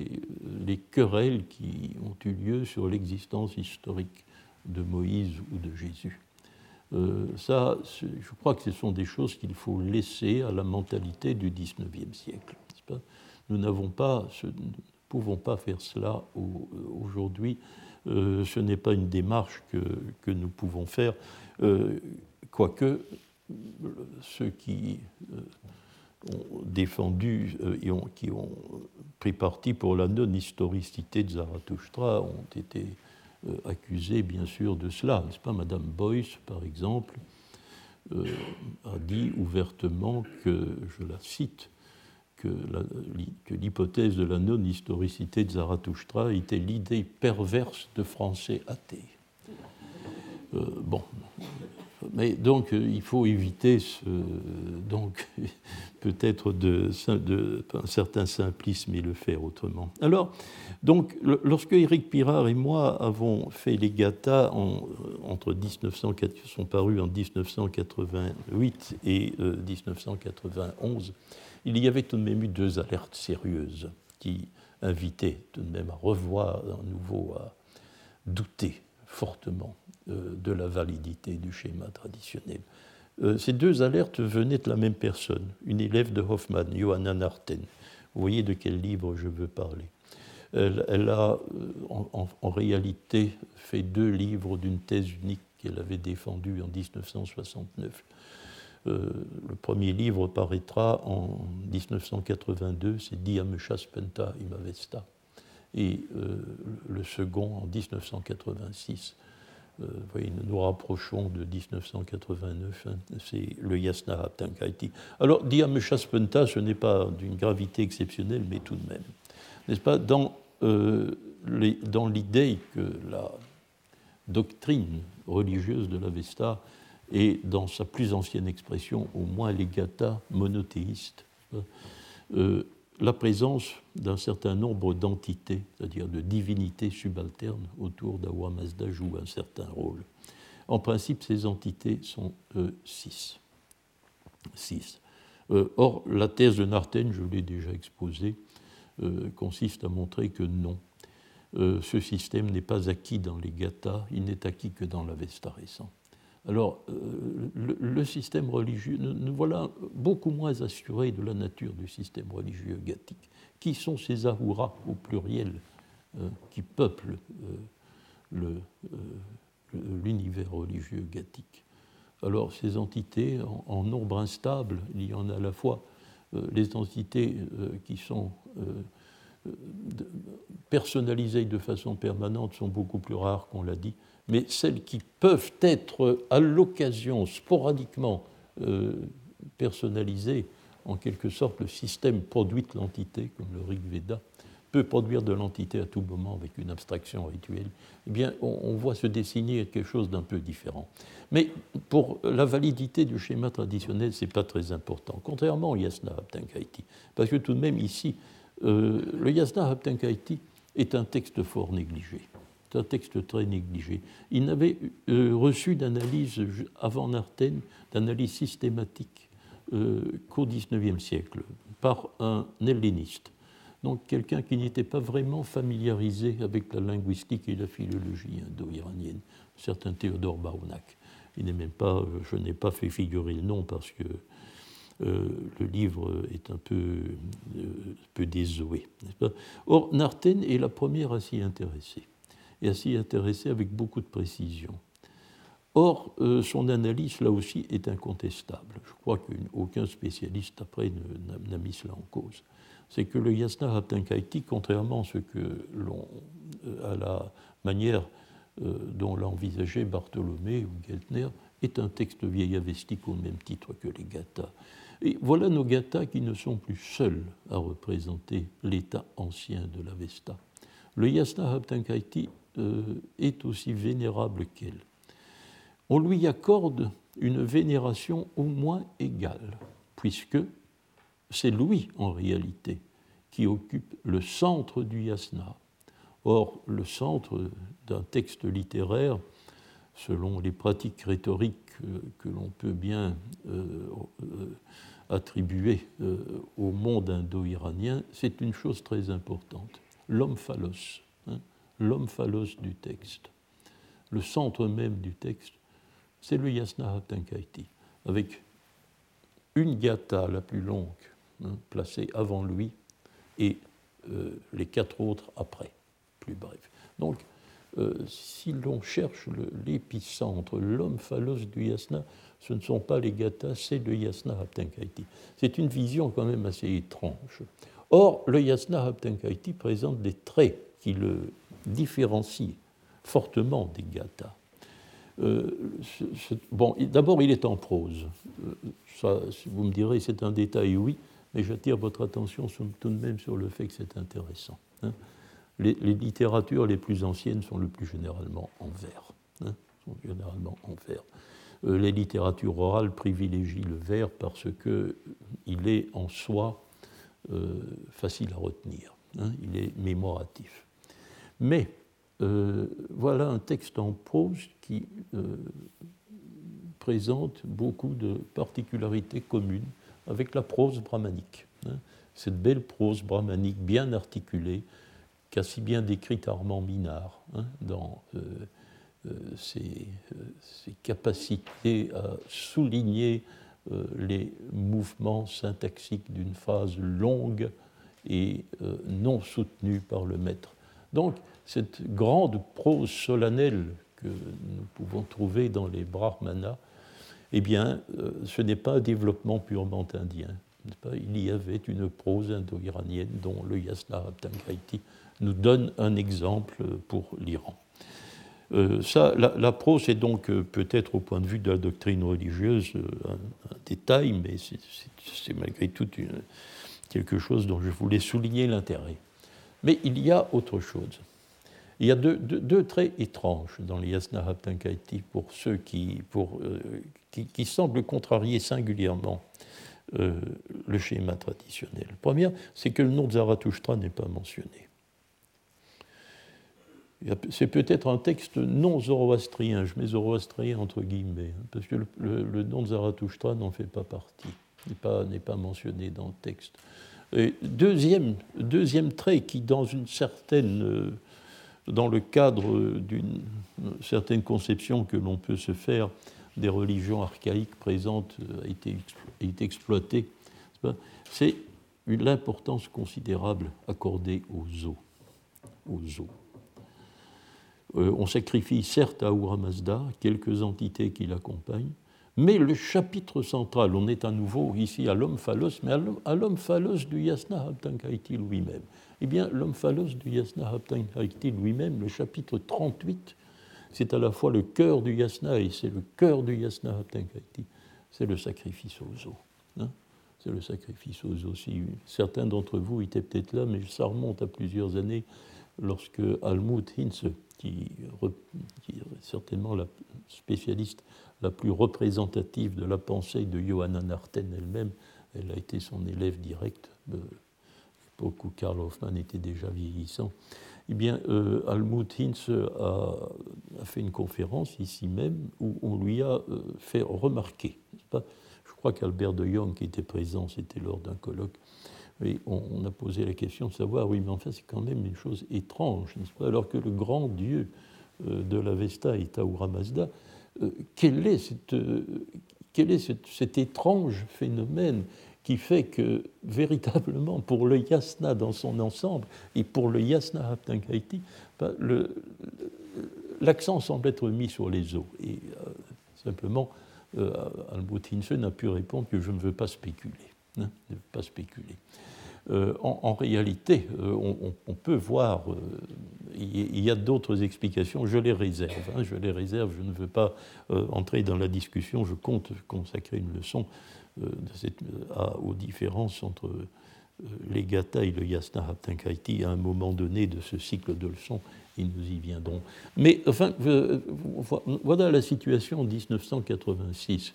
les querelles qui ont eu lieu sur l'existence historique de Moïse ou de Jésus. Euh, ça, je crois que ce sont des choses qu'il faut laisser à la mentalité du XIXe siècle. nous n'avons pas, pouvons pas faire cela aujourd'hui. Euh, ce n'est pas une démarche que, que nous pouvons faire, euh, quoique ceux qui ont défendu et qui ont pris parti pour la non-historicité de Zarathustra ont été euh, accusé bien sûr de cela. N'est-ce pas Madame Boyce, par exemple, euh, a dit ouvertement que, je la cite, que l'hypothèse de la non-historicité de Zarathustra était l'idée perverse de Français athées. Euh, bon, mais donc euh, il faut éviter ce, donc peut-être de, de, un certain simplisme et le faire autrement. Alors, donc, lorsque Éric Pirard et moi avons fait les GATA en, entre 1900, qui sont parus en 1988 et 1991, euh, il y avait tout de même eu deux alertes sérieuses qui invitaient tout de même à revoir à nouveau, à douter fortement euh, de la validité du schéma traditionnel. Euh, ces deux alertes venaient de la même personne, une élève de Hoffman, Johanna Narten. Vous voyez de quel livre je veux parler. Elle, a euh, en, réalité fait deux livres d'une thèse unique qu'elle avait défendue en 1969. Le premier livre paraîtra en 1982, c'est Diamesha Spenta Imavesta et euh, le second en 1986. Euh, voyez, nous nous rapprochons de 1989, hein, c'est le Yasna. Alors, Diameshaspenta, ce n'est pas d'une gravité exceptionnelle, mais tout de même. N'est-ce pas? Euh, dans l'idée que la doctrine religieuse de l'Avesta est, dans sa plus ancienne expression, au moins les gathas monothéistes, euh, la présence d'un certain nombre d'entités, c'est-à-dire de divinités subalternes autour d'Awa Mazda joue un certain rôle. En principe, ces entités sont euh, six. six. Euh, or, la thèse de Narten, je l'ai déjà exposée, euh, consiste à montrer que non, ce système n'est pas acquis dans les Gathas, il n'est acquis que dans l'Avesta récent. Alors, euh, le, système religieux, nous, voilà beaucoup moins assurés de la nature du système religieux gathique. Qui sont ces ahuras au pluriel euh, qui peuplent euh, l'univers religieux gathique Alors, ces entités en, nombre instable, il y en a à la fois les entités qui sont personnalisées de façon permanente sont beaucoup plus rares qu'on l'a dit, mais celles qui peuvent être à l'occasion sporadiquement euh, personnalisées, en quelque sorte le système produit l'entité, comme le Rig Veda, peut produire de l'entité à tout moment avec une abstraction rituelle, eh bien, on, voit se dessiner quelque chose d'un peu différent. Mais pour la validité du schéma traditionnel, ce n'est pas très important, contrairement au Yasna Haptankaiti. Parce que tout de même, ici, euh, le Yasna Haptankaiti est un texte fort négligé. C'est un texte très négligé. Il n'avait euh, reçu d'analyse avant Narten, d'analyse systématique euh, qu'au XIXe siècle, par un helléniste. Donc quelqu'un qui n'était pas vraiment familiarisé avec la linguistique et la philologie indo-iranienne, certain Théodore Barounak. Il n'est même pas, je n'ai pas fait figurer le nom parce que euh, le livre est un peu, euh. Or, Narten est la première à s'y intéresser, et à s'y intéresser avec beaucoup de précision. Or, euh, son analyse, là aussi, est incontestable. Je crois qu'aucun spécialiste après n'a mis cela en cause. C'est que le Yasna Haptankaiti, contrairement à, ce que à la manière dont l'a envisagé Bartholomé ou Geltner, est un texte vieil avestique au même titre que les Gathas. Et voilà nos gathas qui ne sont plus seuls à représenter l'état ancien de l'Avesta. Le Yasna Haptankaiti euh, est aussi vénérable qu'elle. On lui accorde une vénération au moins égale, puisque c'est lui, en réalité, qui occupe le centre du yasna. Or, le centre d'un texte littéraire, selon les pratiques rhétoriques que, l'on peut bien euh, euh, attribué euh, au monde indo-iranien, c'est une chose très importante. L'homme phallos, l'homme du texte. Le centre même du texte, c'est le Yasna Haptankaiti, avec une gata la plus longue hein, placée avant lui et euh, les quatre autres après, plus bref. Donc, euh, si l'on cherche l'épicentre, l'homme du Yasna, ce ne sont pas les gathas, c'est le yasna haptenkaiti. C'est une vision quand même assez étrange. Or, le yasna haptenkaiti présente des traits qui le différencient fortement des gathas. Euh, bon, d'abord, il est en prose. Euh, vous me direz, c'est un détail, oui, mais j'attire votre attention tout de même sur le fait que c'est intéressant. Hein. Les, littératures les plus anciennes sont le plus généralement en vers. Hein, généralement en vers. Euh, les littératures orales privilégient le vers parce qu'il est en soi facile à retenir, hein, il est mémoratif. Mais euh, voilà un texte en prose qui présente beaucoup de particularités communes avec la prose brahmanique. Hein. cette belle prose brahmanique bien articulée qu'a si bien décrite Armand Minard hein, dans euh, ses, euh, capacités à souligner euh, les mouvements syntaxiques d'une phrase longue et non soutenue par le maître. Donc, cette grande prose solennelle que nous pouvons trouver dans les brahmanas, eh bien, ce n'est pas un développement purement indien. Il y avait une prose indo-iranienne dont le Yasna Abdangaiti nous donne un exemple pour l'Iran. Euh, ça, la, prose est donc euh, peut-être au point de vue de la doctrine religieuse euh, un, détail, mais c'est malgré tout quelque chose dont je voulais souligner l'intérêt. Mais il y a autre chose. Il y a deux, traits étranges dans les Yasna Haptankaiti pour ceux qui, pour, qui, semblent contrarier singulièrement le schéma traditionnel. Le premier, c'est que le nom de Zarathustra n'est pas mentionné. C'est peut-être un texte non zoroastrien, je mets zoroastrien entre guillemets, hein, parce que le, nom de Zarathustra n'en fait pas partie, n'est pas mentionné dans le texte. Deuxième, trait qui, dans une certaine, euh, dans le cadre d'une certaine conception que l'on peut se faire des religions archaïques présentes, euh, a été, exploité, c'est l'importance considérable accordée aux eaux. Aux eaux. Euh, on sacrifie certes à Ahura Mazda quelques entités qui l'accompagnent, mais le chapitre central, on est à nouveau ici à l'homme phallos, mais à l'homme phallos du Yasna Haptankaiti lui-même. Eh bien, l'homme phallos du Yasna Haptankaiti lui-même, le chapitre 38, c'est à la fois le cœur du Yasna et c'est le cœur du Yasna Haptankaiti, c'est le sacrifice aux eaux. Hein. c'est le sacrifice aux eaux. Certains d'entre vous étaient peut-être là, mais ça remonte à plusieurs années, lorsque Almut Hinze, qui, est certainement la spécialiste la plus représentative de la pensée de Johanna Narten elle-même. Elle a été son élève direct, de l'époque où Karl Hoffmann était déjà vieillissant. eh bien, euh, Almut Hinz a, fait une conférence ici même où on lui a euh, fait remarquer, pas? Je crois qu'Albert de Jong qui était présent, c'était lors d'un colloque, on, a posé la question de savoir, oui, mais enfin, c'est quand même une chose étrange, n'est-ce pas? Alors que le grand dieu euh, de la Vesta est Ahura Mazda, quel est, cette, quel est cet étrange phénomène qui fait que véritablement pour le yasna dans son ensemble et pour le yasna haptankaiti, ben, l'accent semble être mis sur les eaux. Et euh, simplement, euh, Albert n'a pu répondre que je ne veux pas spéculer. Hein, ne veux pas spéculer. Euh, en, réalité, euh, on, peut voir, il y a d'autres explications, je les réserve, hein, je les réserve, je ne veux pas entrer dans la discussion, je compte consacrer une leçon euh, aux différences entre euh, les gata et le yasna haptankaiti à un moment donné de ce cycle de leçons, et nous y viendrons. Mais enfin, voilà la situation en 1986.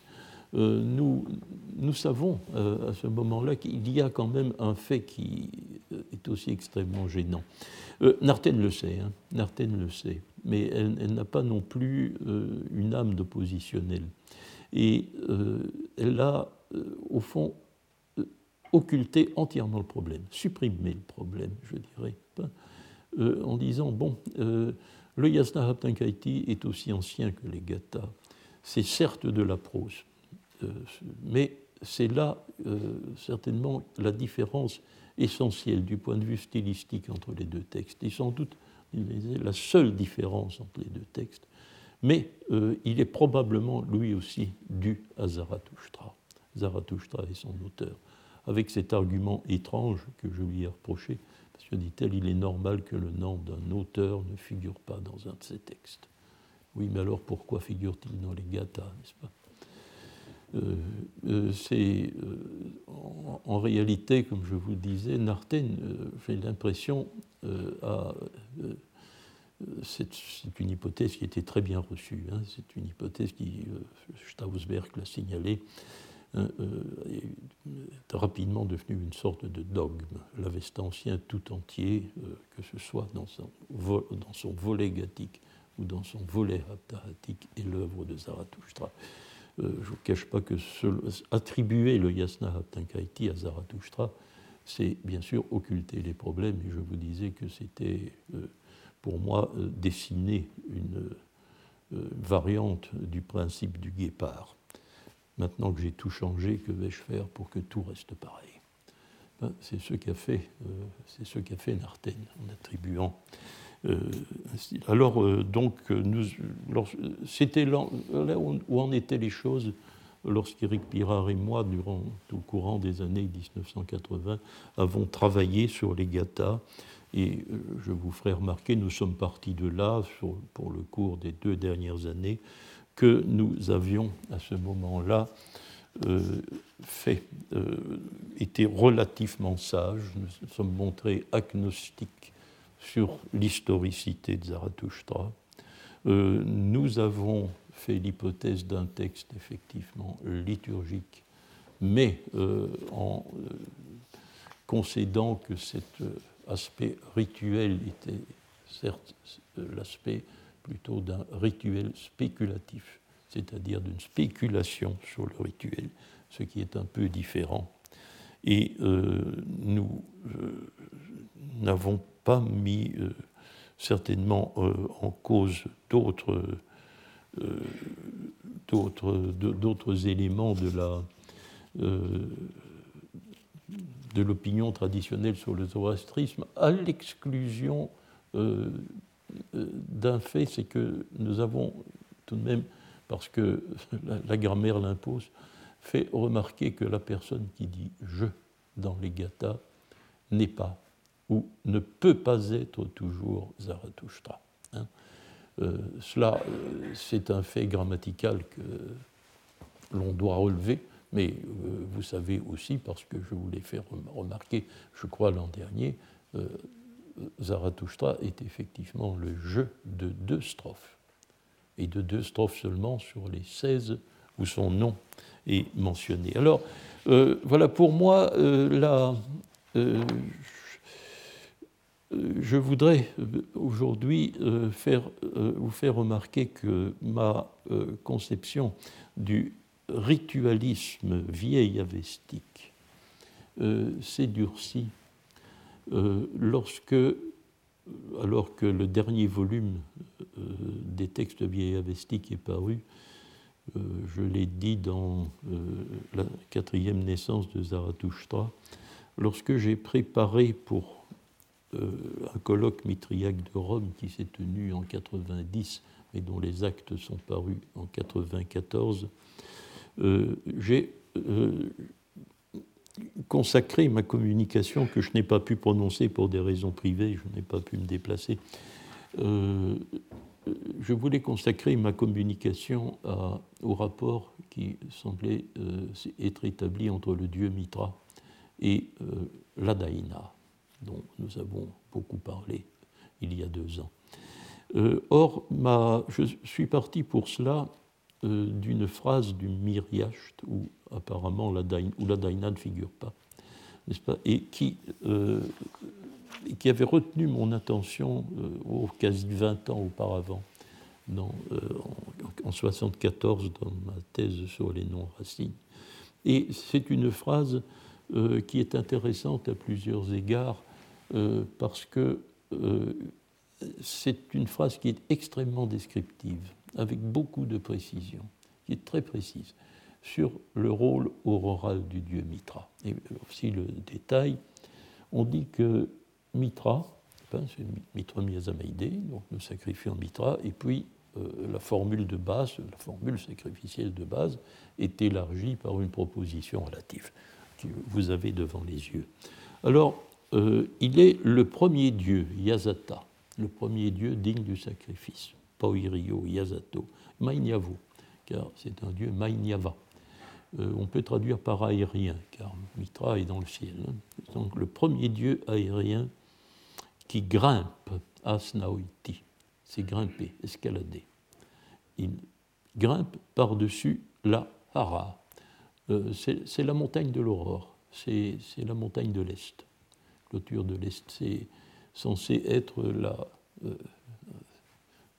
Euh, nous, savons à ce moment-là qu'il y a quand même un fait qui est aussi extrêmement gênant. Narten le sait, hein, le sait, mais elle, n'a pas non plus une âme d'oppositionnelle. Et elle a euh, au fond, euh, occulter entièrement le problème, supprimer le problème, je dirais, euh, en disant, bon, le Yasna Haptankaiti est aussi ancien que les Gathas. C'est certes de la prose, mais c'est là certainement la différence essentielle du point de vue stylistique entre les deux textes, et sans doute la seule différence entre les deux textes, mais il est probablement lui aussi dû à Zarathustra. Zarathustra et son auteur, avec cet argument étrange que je lui ai reproché, parce que dit-elle, il est normal que le nom d'un auteur ne figure pas dans un de ses textes. Oui, mais alors pourquoi figure-t-il dans les Gathas, n'est-ce pas? euh, euh, c'est euh, en, réalité, comme je vous disais, Narten, j'ai l'impression, c'est une hypothèse qui était très bien reçue. Hein, c'est une hypothèse qui, Stausberg l'a Hein, euh, est rapidement devenu une sorte de dogme. L'Avesta ancien tout entier, euh, que ce soit dans son, dans son volet gathique ou dans son volet haptahatique, est l'œuvre de Zarathustra. Euh, je ne vous cache pas que attribuer le yasna haptankaiti à Zarathustra, c'est bien sûr occulter les problèmes, et je vous disais que c'était pour moi dessiner une variante du principe du guépard. Maintenant que j'ai tout changé, que vais-je faire pour que tout reste pareil? Ben, C'est ce qu'a fait, euh, ce fait Narten en attribuant. Euh, alors euh, donc, c'était là où en étaient les choses lorsqu'Éric Pirard et moi, durant tout courant des années 1980, avons travaillé sur les gathas. Et je vous ferai remarquer, nous sommes partis de là pour le cours des deux dernières années que nous avions à ce moment-là euh, fait, euh, été relativement sages, nous sommes montrés agnostiques sur l'historicité de Zarathustra. Euh, nous avons fait l'hypothèse d'un texte effectivement liturgique, mais en concédant que cet aspect rituel était certes l'aspect plutôt d'un rituel spéculatif, c'est-à-dire d'une spéculation sur le rituel, ce qui est un peu différent. Et euh, nous euh, n'avons pas mis euh, certainement en cause d'autres d'autres éléments de la de l'opinion traditionnelle sur le zoroastrisme, à l'exclusion d'un fait, c'est que nous avons tout de même, parce que la, grammaire l'impose, fait remarquer que la personne qui dit je dans les gathas n'est pas ou ne peut pas être toujours Zarathustra. Hein. Euh, cela, euh, c'est un fait grammatical que l'on doit relever, mais vous savez aussi, parce que je vous l'ai fait remarquer, je crois, l'an dernier, Zarathustra est effectivement le jeu de deux strophes, et de deux strophes seulement sur les 16 où son nom est mentionné. Alors, euh, voilà, pour moi, euh, euh, je voudrais aujourd'hui vous faire remarquer que ma conception du ritualisme vieil avestique s'est durcie lorsque, alors que le dernier volume des textes vieil avestiques est paru, euh, je l'ai dit dans euh, la quatrième naissance de Zarathustra, lorsque j'ai préparé pour euh, un colloque mitriaque de Rome qui s'est tenu en 90, mais dont les actes sont parus en 94, j'ai consacré ma communication que je n'ai pas pu prononcer pour des raisons privées, je n'ai pas pu me déplacer je voulais consacrer ma communication au rapport qui semblait euh, être établi entre le dieu Mitra et euh, l'Adaïna, dont nous avons beaucoup parlé il y a deux ans. Euh, or, je suis parti pour cela d'une phrase du Miryacht, où apparemment l'Adaïna ne figure pas, n'est-ce pas, et qui qui avait retenu mon attention euh, quasi 20 ans auparavant, euh, en, 1974, dans ma thèse sur les noms racines. Et c'est une phrase euh, qui est intéressante à plusieurs égards, parce que c'est une phrase qui est extrêmement descriptive, avec beaucoup de précision, qui est très précise, sur le rôle auroral du dieu Mitra. Et aussi le détail, on dit que Mitra, c'est Mitra Miasamaide, donc nous sacrifions Mitra, et puis euh, la formule de base, la formule sacrificielle de base, est élargie par une proposition relative que vous avez devant les yeux. Alors, euh, il est le premier dieu, Yasata, le premier dieu digne du sacrifice, Pauirio, Yasato, Mainyavo, car c'est un dieu Mainyava. Euh, on peut traduire par aérien, car Mitra est dans le ciel. Hein. Donc le premier dieu aérien qui grimpe Asnaoiti, c'est grimper, escalader. Il grimpe par-dessus la Hara. Euh, c'est la montagne de l'aurore, c'est la montagne de l'Est. Clôture de l'Est, c'est censé être la, euh,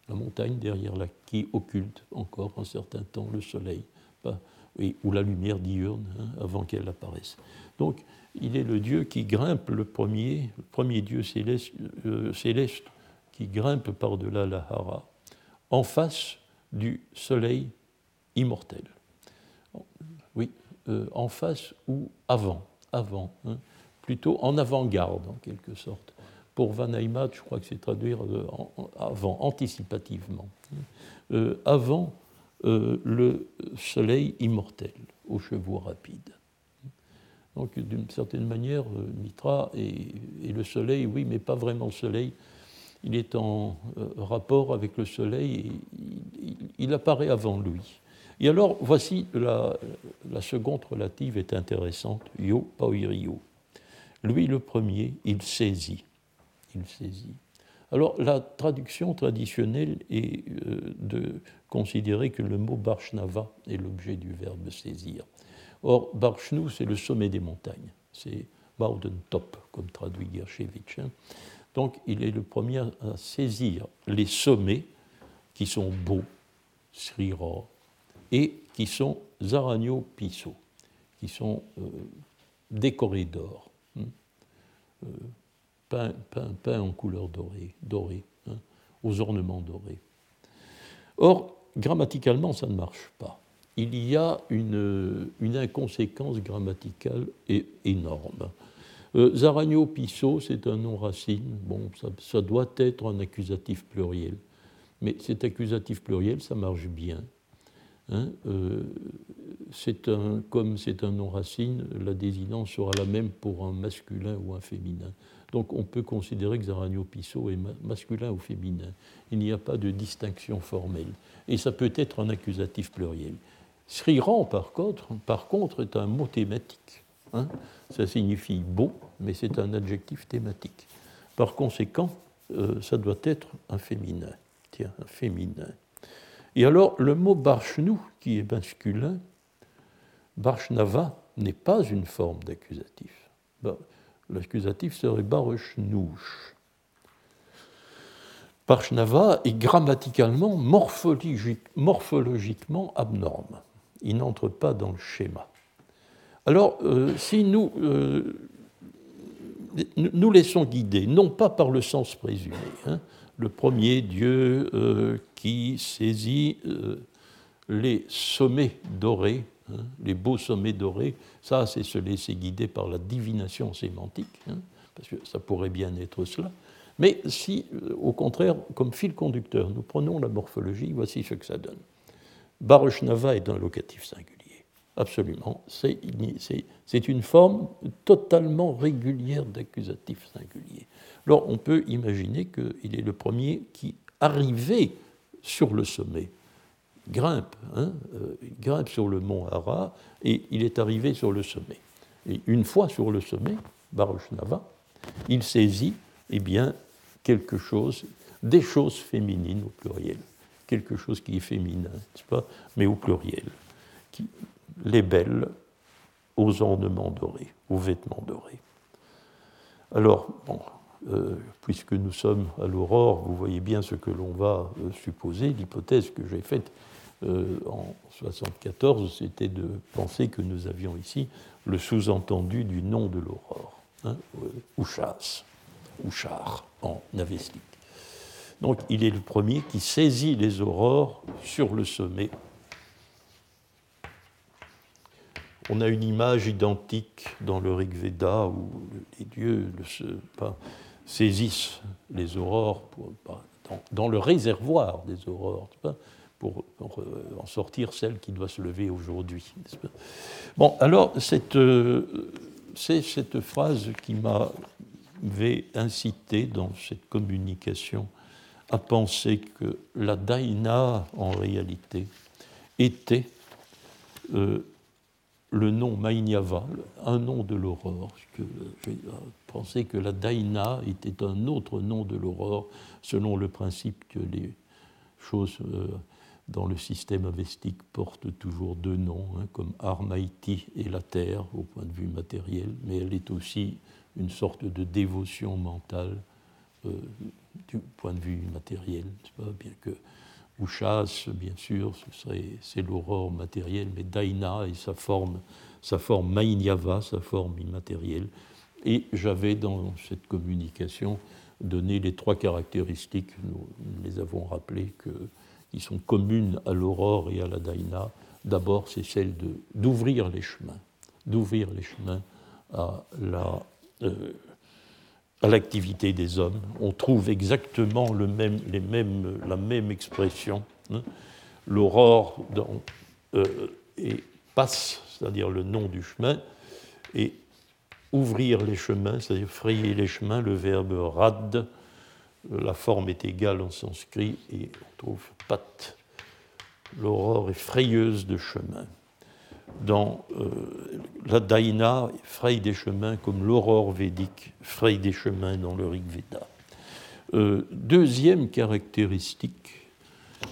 montagne derrière la qui occulte encore un certain temps le soleil, ou la lumière diurne hein, avant qu'elle apparaisse. Donc il est le Dieu qui grimpe le premier, le premier Dieu céleste, euh, qui grimpe par-delà la Hara, en face du soleil immortel. Oui, euh, en face ou avant, avant, hein, plutôt en avant-garde en quelque sorte. Pour Van je crois que c'est traduire euh, avant, anticipativement, hein. avant le soleil immortel aux chevaux rapides. Donc, d'une certaine manière, euh, Mitra est, le Soleil, oui, mais pas vraiment le Soleil. Il est en euh, rapport avec le Soleil et il, apparaît avant lui. Et alors, voici la, seconde relative est intéressante, Yo Pauirio. Lui, le premier, il saisit. Il saisit. Alors, la traduction traditionnelle est euh, de considérer que le mot Barshnava est l'objet du verbe saisir. Or, Barchnou, c'est le sommet des montagnes. C'est Top, comme traduit Gershevitch. Hein. Donc, il est le premier à saisir les sommets qui sont beaux, Srira, et qui sont Zaranio Piso, qui sont euh, décorés d'or, hein. euh, peints, en couleur dorée, dorée hein, aux ornements dorés. Or, grammaticalement, ça ne marche pas il y a une, inconséquence grammaticale énorme. Euh, Zaragno Pisso, c'est un nom racine. Bon, ça, doit être un accusatif pluriel. Mais cet accusatif pluriel, ça marche bien. Hein. Euh, un, comme c'est un nom racine, la désinence sera la même pour un masculin ou un féminin. Donc on peut considérer que Zaragno Pisso est masculin ou féminin. Il n'y a pas de distinction formelle. Et ça peut être un accusatif pluriel. Sriran, par contre, par contre, est un mot thématique. Hein. ça signifie beau, mais c'est un adjectif thématique. Par conséquent, euh, ça doit être un féminin. Tiens, un féminin. Et alors, le mot barchnou, qui est masculin, barchnava, n'est pas une forme d'accusatif. L'accusatif serait barechnouche. Parshnava est grammaticalement, morphologiquement abnorme. Il n'entre pas dans le schéma. Alors, euh, si nous, euh, nous laissons guider, non pas par le sens présumé, hein, le premier Dieu euh, qui saisit les sommets dorés, hein, les beaux sommets dorés, ça c'est se laisser guider par la divination sémantique, hein, parce que ça pourrait bien être cela. Mais si, au contraire, comme fil conducteur, nous prenons la morphologie, voici ce que ça donne. Baroshnava est un locatif singulier. Absolument. C'est une forme totalement régulière d'accusatif singulier. Alors on peut imaginer qu'il est le premier qui, arrivé sur le sommet, grimpe, hein, euh, grimpe sur le mont Hara et il est arrivé sur le sommet. Et une fois sur le sommet, Baroshnava, il saisit eh bien, quelque chose, des choses féminines au pluriel, quelque chose qui est féminin, pas, mais au pluriel, qui, les belles aux ornements dorés, aux vêtements dorés. Alors, bon, euh, puisque nous sommes à l'aurore, vous voyez bien ce que l'on va euh, supposer. L'hypothèse que j'ai faite euh, en 1974, c'était de penser que nous avions ici le sous-entendu du nom de l'aurore, hein, Ouchar en avestique. Donc il est le premier qui saisit les aurores sur le sommet On a une image identique dans le Rig Veda où les dieux saisissent les aurores dans, le réservoir des aurores pour, euh, en sortir celle qui doit se lever aujourd'hui. Bon, alors euh, c'est cette phrase qui m'avait incité dans cette communication à penser que la Daina, en réalité, était euh, le nom Mainyava, un nom de l'aurore. J'ai pensé que la Daina était un autre nom de l'aurore, selon le principe que les choses euh, dans le système avestique portent toujours deux noms, hein, comme Armaïti et la terre au point de vue matériel, mais elle est aussi une sorte de dévotion mentale euh, du point de vue matériel, bien que Ouchas, bien sûr, c'est l'aurore matérielle, mais Daina et sa forme, sa forme Mainyava, sa forme immatérielle. Et j'avais dans cette communication donné les trois caractéristiques, nous, les avons rappelées, qui sont communes à l'aurore et à la Daina. D'abord, c'est celle d'ouvrir les chemins, d'ouvrir les chemins à la, euh, à l'activité des hommes. On trouve exactement la même expression. Hein. L'aurore euh, et passe, c'est-à-dire le nom du chemin, et ouvrir les chemins, c'est-à-dire frayer les chemins, le verbe rad, la forme est égale en sanskrit, et on trouve pat. L'aurore est frayeuse de chemin dans euh, la Daina fraye des chemins comme l'aurore védique fraye des chemins dans le Rig Veda. Euh, deuxième caractéristique,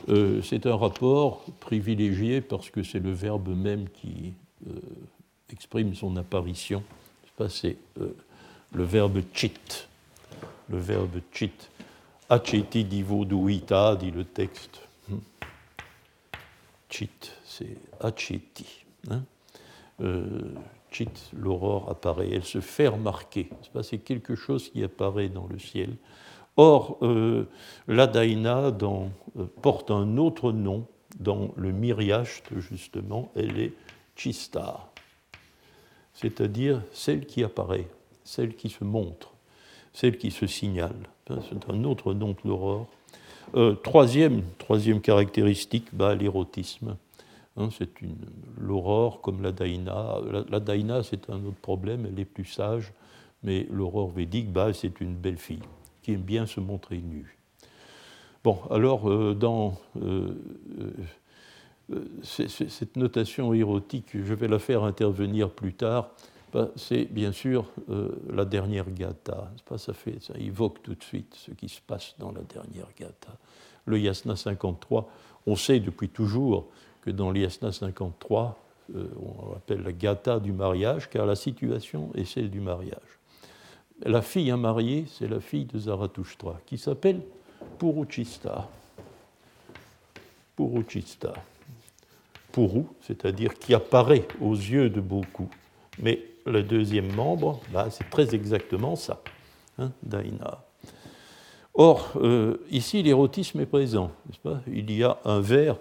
euh, c'est un rapport privilégié parce que c'est le verbe même qui exprime son apparition. C'est le verbe chit. Le verbe chit. Acheti divo duita, dit le texte. Hmm. Chit, c'est acheti. Hein euh, chit, l'aurore apparaît, elle se fait remarquer. C'est quelque chose qui apparaît dans le ciel. Or, euh, la dans, euh, porte un autre nom dans le Miriacht, justement, elle est Chista, c'est-à-dire celle qui apparaît, celle qui se montre, celle qui se signale. C'est un autre nom que l'aurore. troisième, troisième caractéristique, bah, l'érotisme. Hein, c'est l'aurore comme la daïna. La, daïna, c'est un autre problème, elle est plus sage, mais l'aurore védique, bah, c'est une belle fille qui aime bien se montrer nue. Bon, alors, euh, dans euh, euh, cette notation érotique, je vais la faire intervenir plus tard. Bah, c'est bien sûr la dernière gata. ça, fait, ça évoque tout de suite ce qui se passe dans la dernière gata. Le yasna 53, on sait depuis toujours que dans l'ISNA 53, euh, on appelle la gata du mariage, car la situation est celle du mariage. La fille à marier, c'est la fille de Zarathustra, qui s'appelle Puruchista. Puruchista. Puru, c'est-à-dire qui apparaît aux yeux de beaucoup. Mais le deuxième membre, bah, c'est très exactement ça, hein, Daina. Or, euh, ici, l'érotisme est présent, n'est-ce pas? Il y a un vers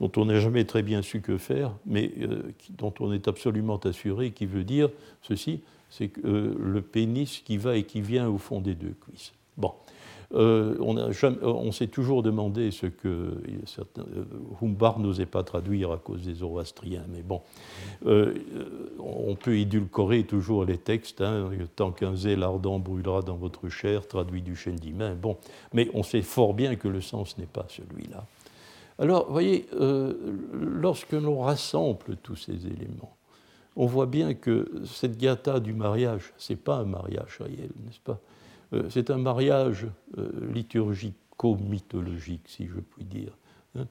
dont on n'a jamais très bien su que faire, mais euh, dont on est absolument assuré, qui veut dire ceci, c'est euh, le pénis qui va et qui vient au fond des deux cuisses. Bon. Euh, on, s'est toujours demandé ce que certains, Humbar n'osait pas traduire à cause des zoroastriens, mais bon, on peut édulcorer toujours les textes, hein, tant qu'un zèle ardent brûlera dans votre chair, traduit du chêne d'Imain, bon, mais on sait fort bien que le sens n'est pas celui-là. Alors, vous voyez, euh, lorsque l'on rassemble tous ces éléments, on voit bien que cette gata du mariage, ce n'est pas un mariage réel, n'est-ce pas? Euh, C'est un mariage euh, liturgico-mythologique, si je puis dire. Hein.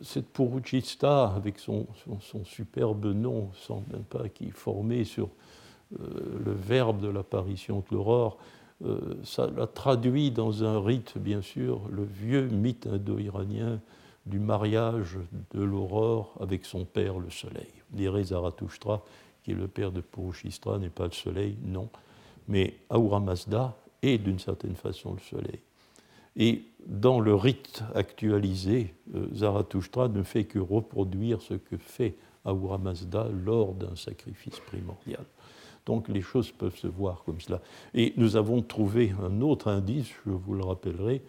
cette Puruchista, avec son, superbe nom, sans même pas qui est formé sur le verbe de l'apparition de l'aurore, euh, ça l'a traduit dans un rite, bien sûr, le vieux mythe indo-iranien du mariage de l'aurore avec son père, le soleil. Dirait Zarathustra, qui est le père de Purushistra, n'est pas le soleil, non, mais Ahura Mazda est d'une certaine façon le soleil. Et dans le rite actualisé, euh, Zarathustra ne fait que reproduire ce que fait Ahura Mazda lors d'un sacrifice primordial. Donc les choses peuvent se voir comme cela. Et nous avons trouvé un autre indice, je vous le rappellerai,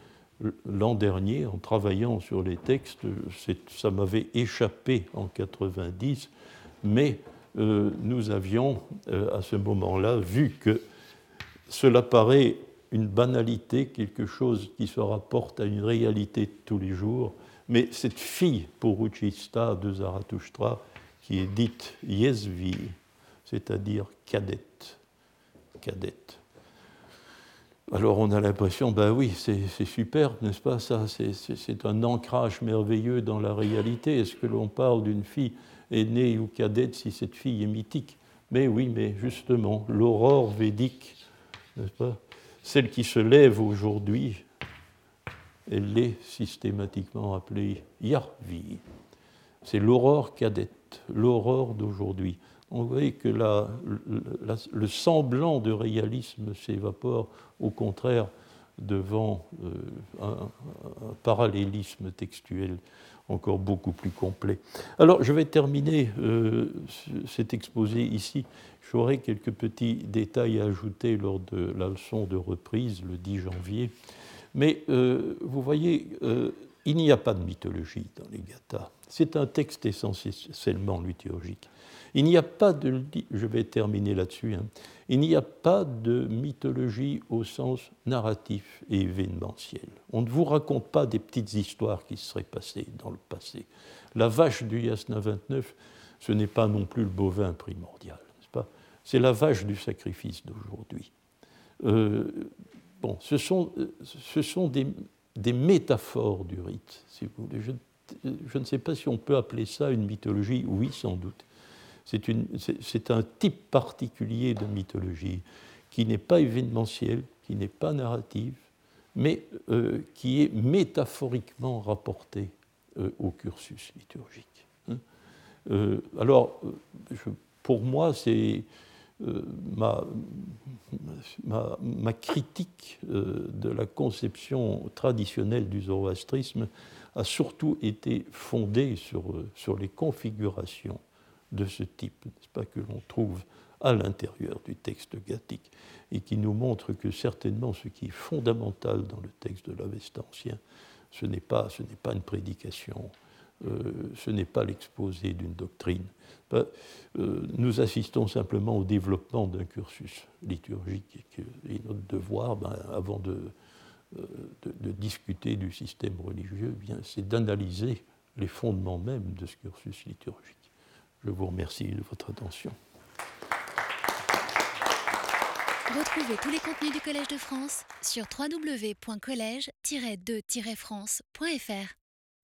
l'an dernier, en travaillant sur les textes, ça m'avait échappé en 90, mais euh, nous avions euh, à ce moment-là vu que cela paraît une banalité, quelque chose qui se rapporte à une réalité de tous les jours, mais cette fille Puruchista de Zarathustra, qui est dite Yesvi, c'est-à-dire cadette. Cadette. Alors on a l'impression, ben oui, c'est superbe, n'est-ce pas ça C'est un ancrage merveilleux dans la réalité. Est-ce que l'on parle d'une fille aînée ou cadette si cette fille est mythique? Mais oui, mais justement, l'aurore védique, n'est-ce pas Celle qui se lève aujourd'hui, elle est systématiquement appelée Yarvi. C'est l'aurore cadette, l'aurore d'aujourd'hui on voit que le semblant de réalisme s'évapore au contraire devant euh, un, parallélisme textuel encore beaucoup plus complet. Alors je vais terminer euh, cet exposé ici. J'aurai quelques petits détails à ajouter lors de la leçon de reprise le 10 janvier. Mais euh, vous voyez, il n'y a pas de mythologie dans les Gathas. C'est un texte essentiellement liturgique. Il n'y a pas de, je vais terminer là-dessus, hein. il n'y a pas de mythologie au sens narratif et événementiel. On ne vous raconte pas des petites histoires qui se seraient passées dans le passé. La vache du Yasna 29, ce n'est pas non plus le bovin primordial, n'est-ce pas? C'est la vache du sacrifice d'aujourd'hui. Euh, bon, ce sont, ce sont des, des, métaphores du rite, si vous voulez. Je, ne sais pas si on peut appeler ça une mythologie, oui, sans doute c'est un type particulier de mythologie qui n'est pas événementiel, qui n'est pas narrative, mais euh, qui est métaphoriquement rapporté euh, au cursus liturgique. Hein. Euh, alors, pour moi, c'est ma, ma, critique de la conception traditionnelle du zoroastrisme a surtout été fondée sur, sur les configurations de ce type, n'est-ce pas, que l'on trouve à l'intérieur du texte gathique et qui nous montre que certainement ce qui est fondamental dans le texte de l'Avesta ancien, ce n'est pas, pas une prédication, euh, ce n'est pas l'exposé d'une doctrine. Euh, nous assistons simplement au développement d'un cursus liturgique et, notre devoir, ben, avant de, euh, discuter du système religieux, eh c'est d'analyser les fondements même de ce cursus liturgique. Je vous remercie de votre attention. Retrouvez tous les contenus du Collège de France sur www.colège-2-france.fr.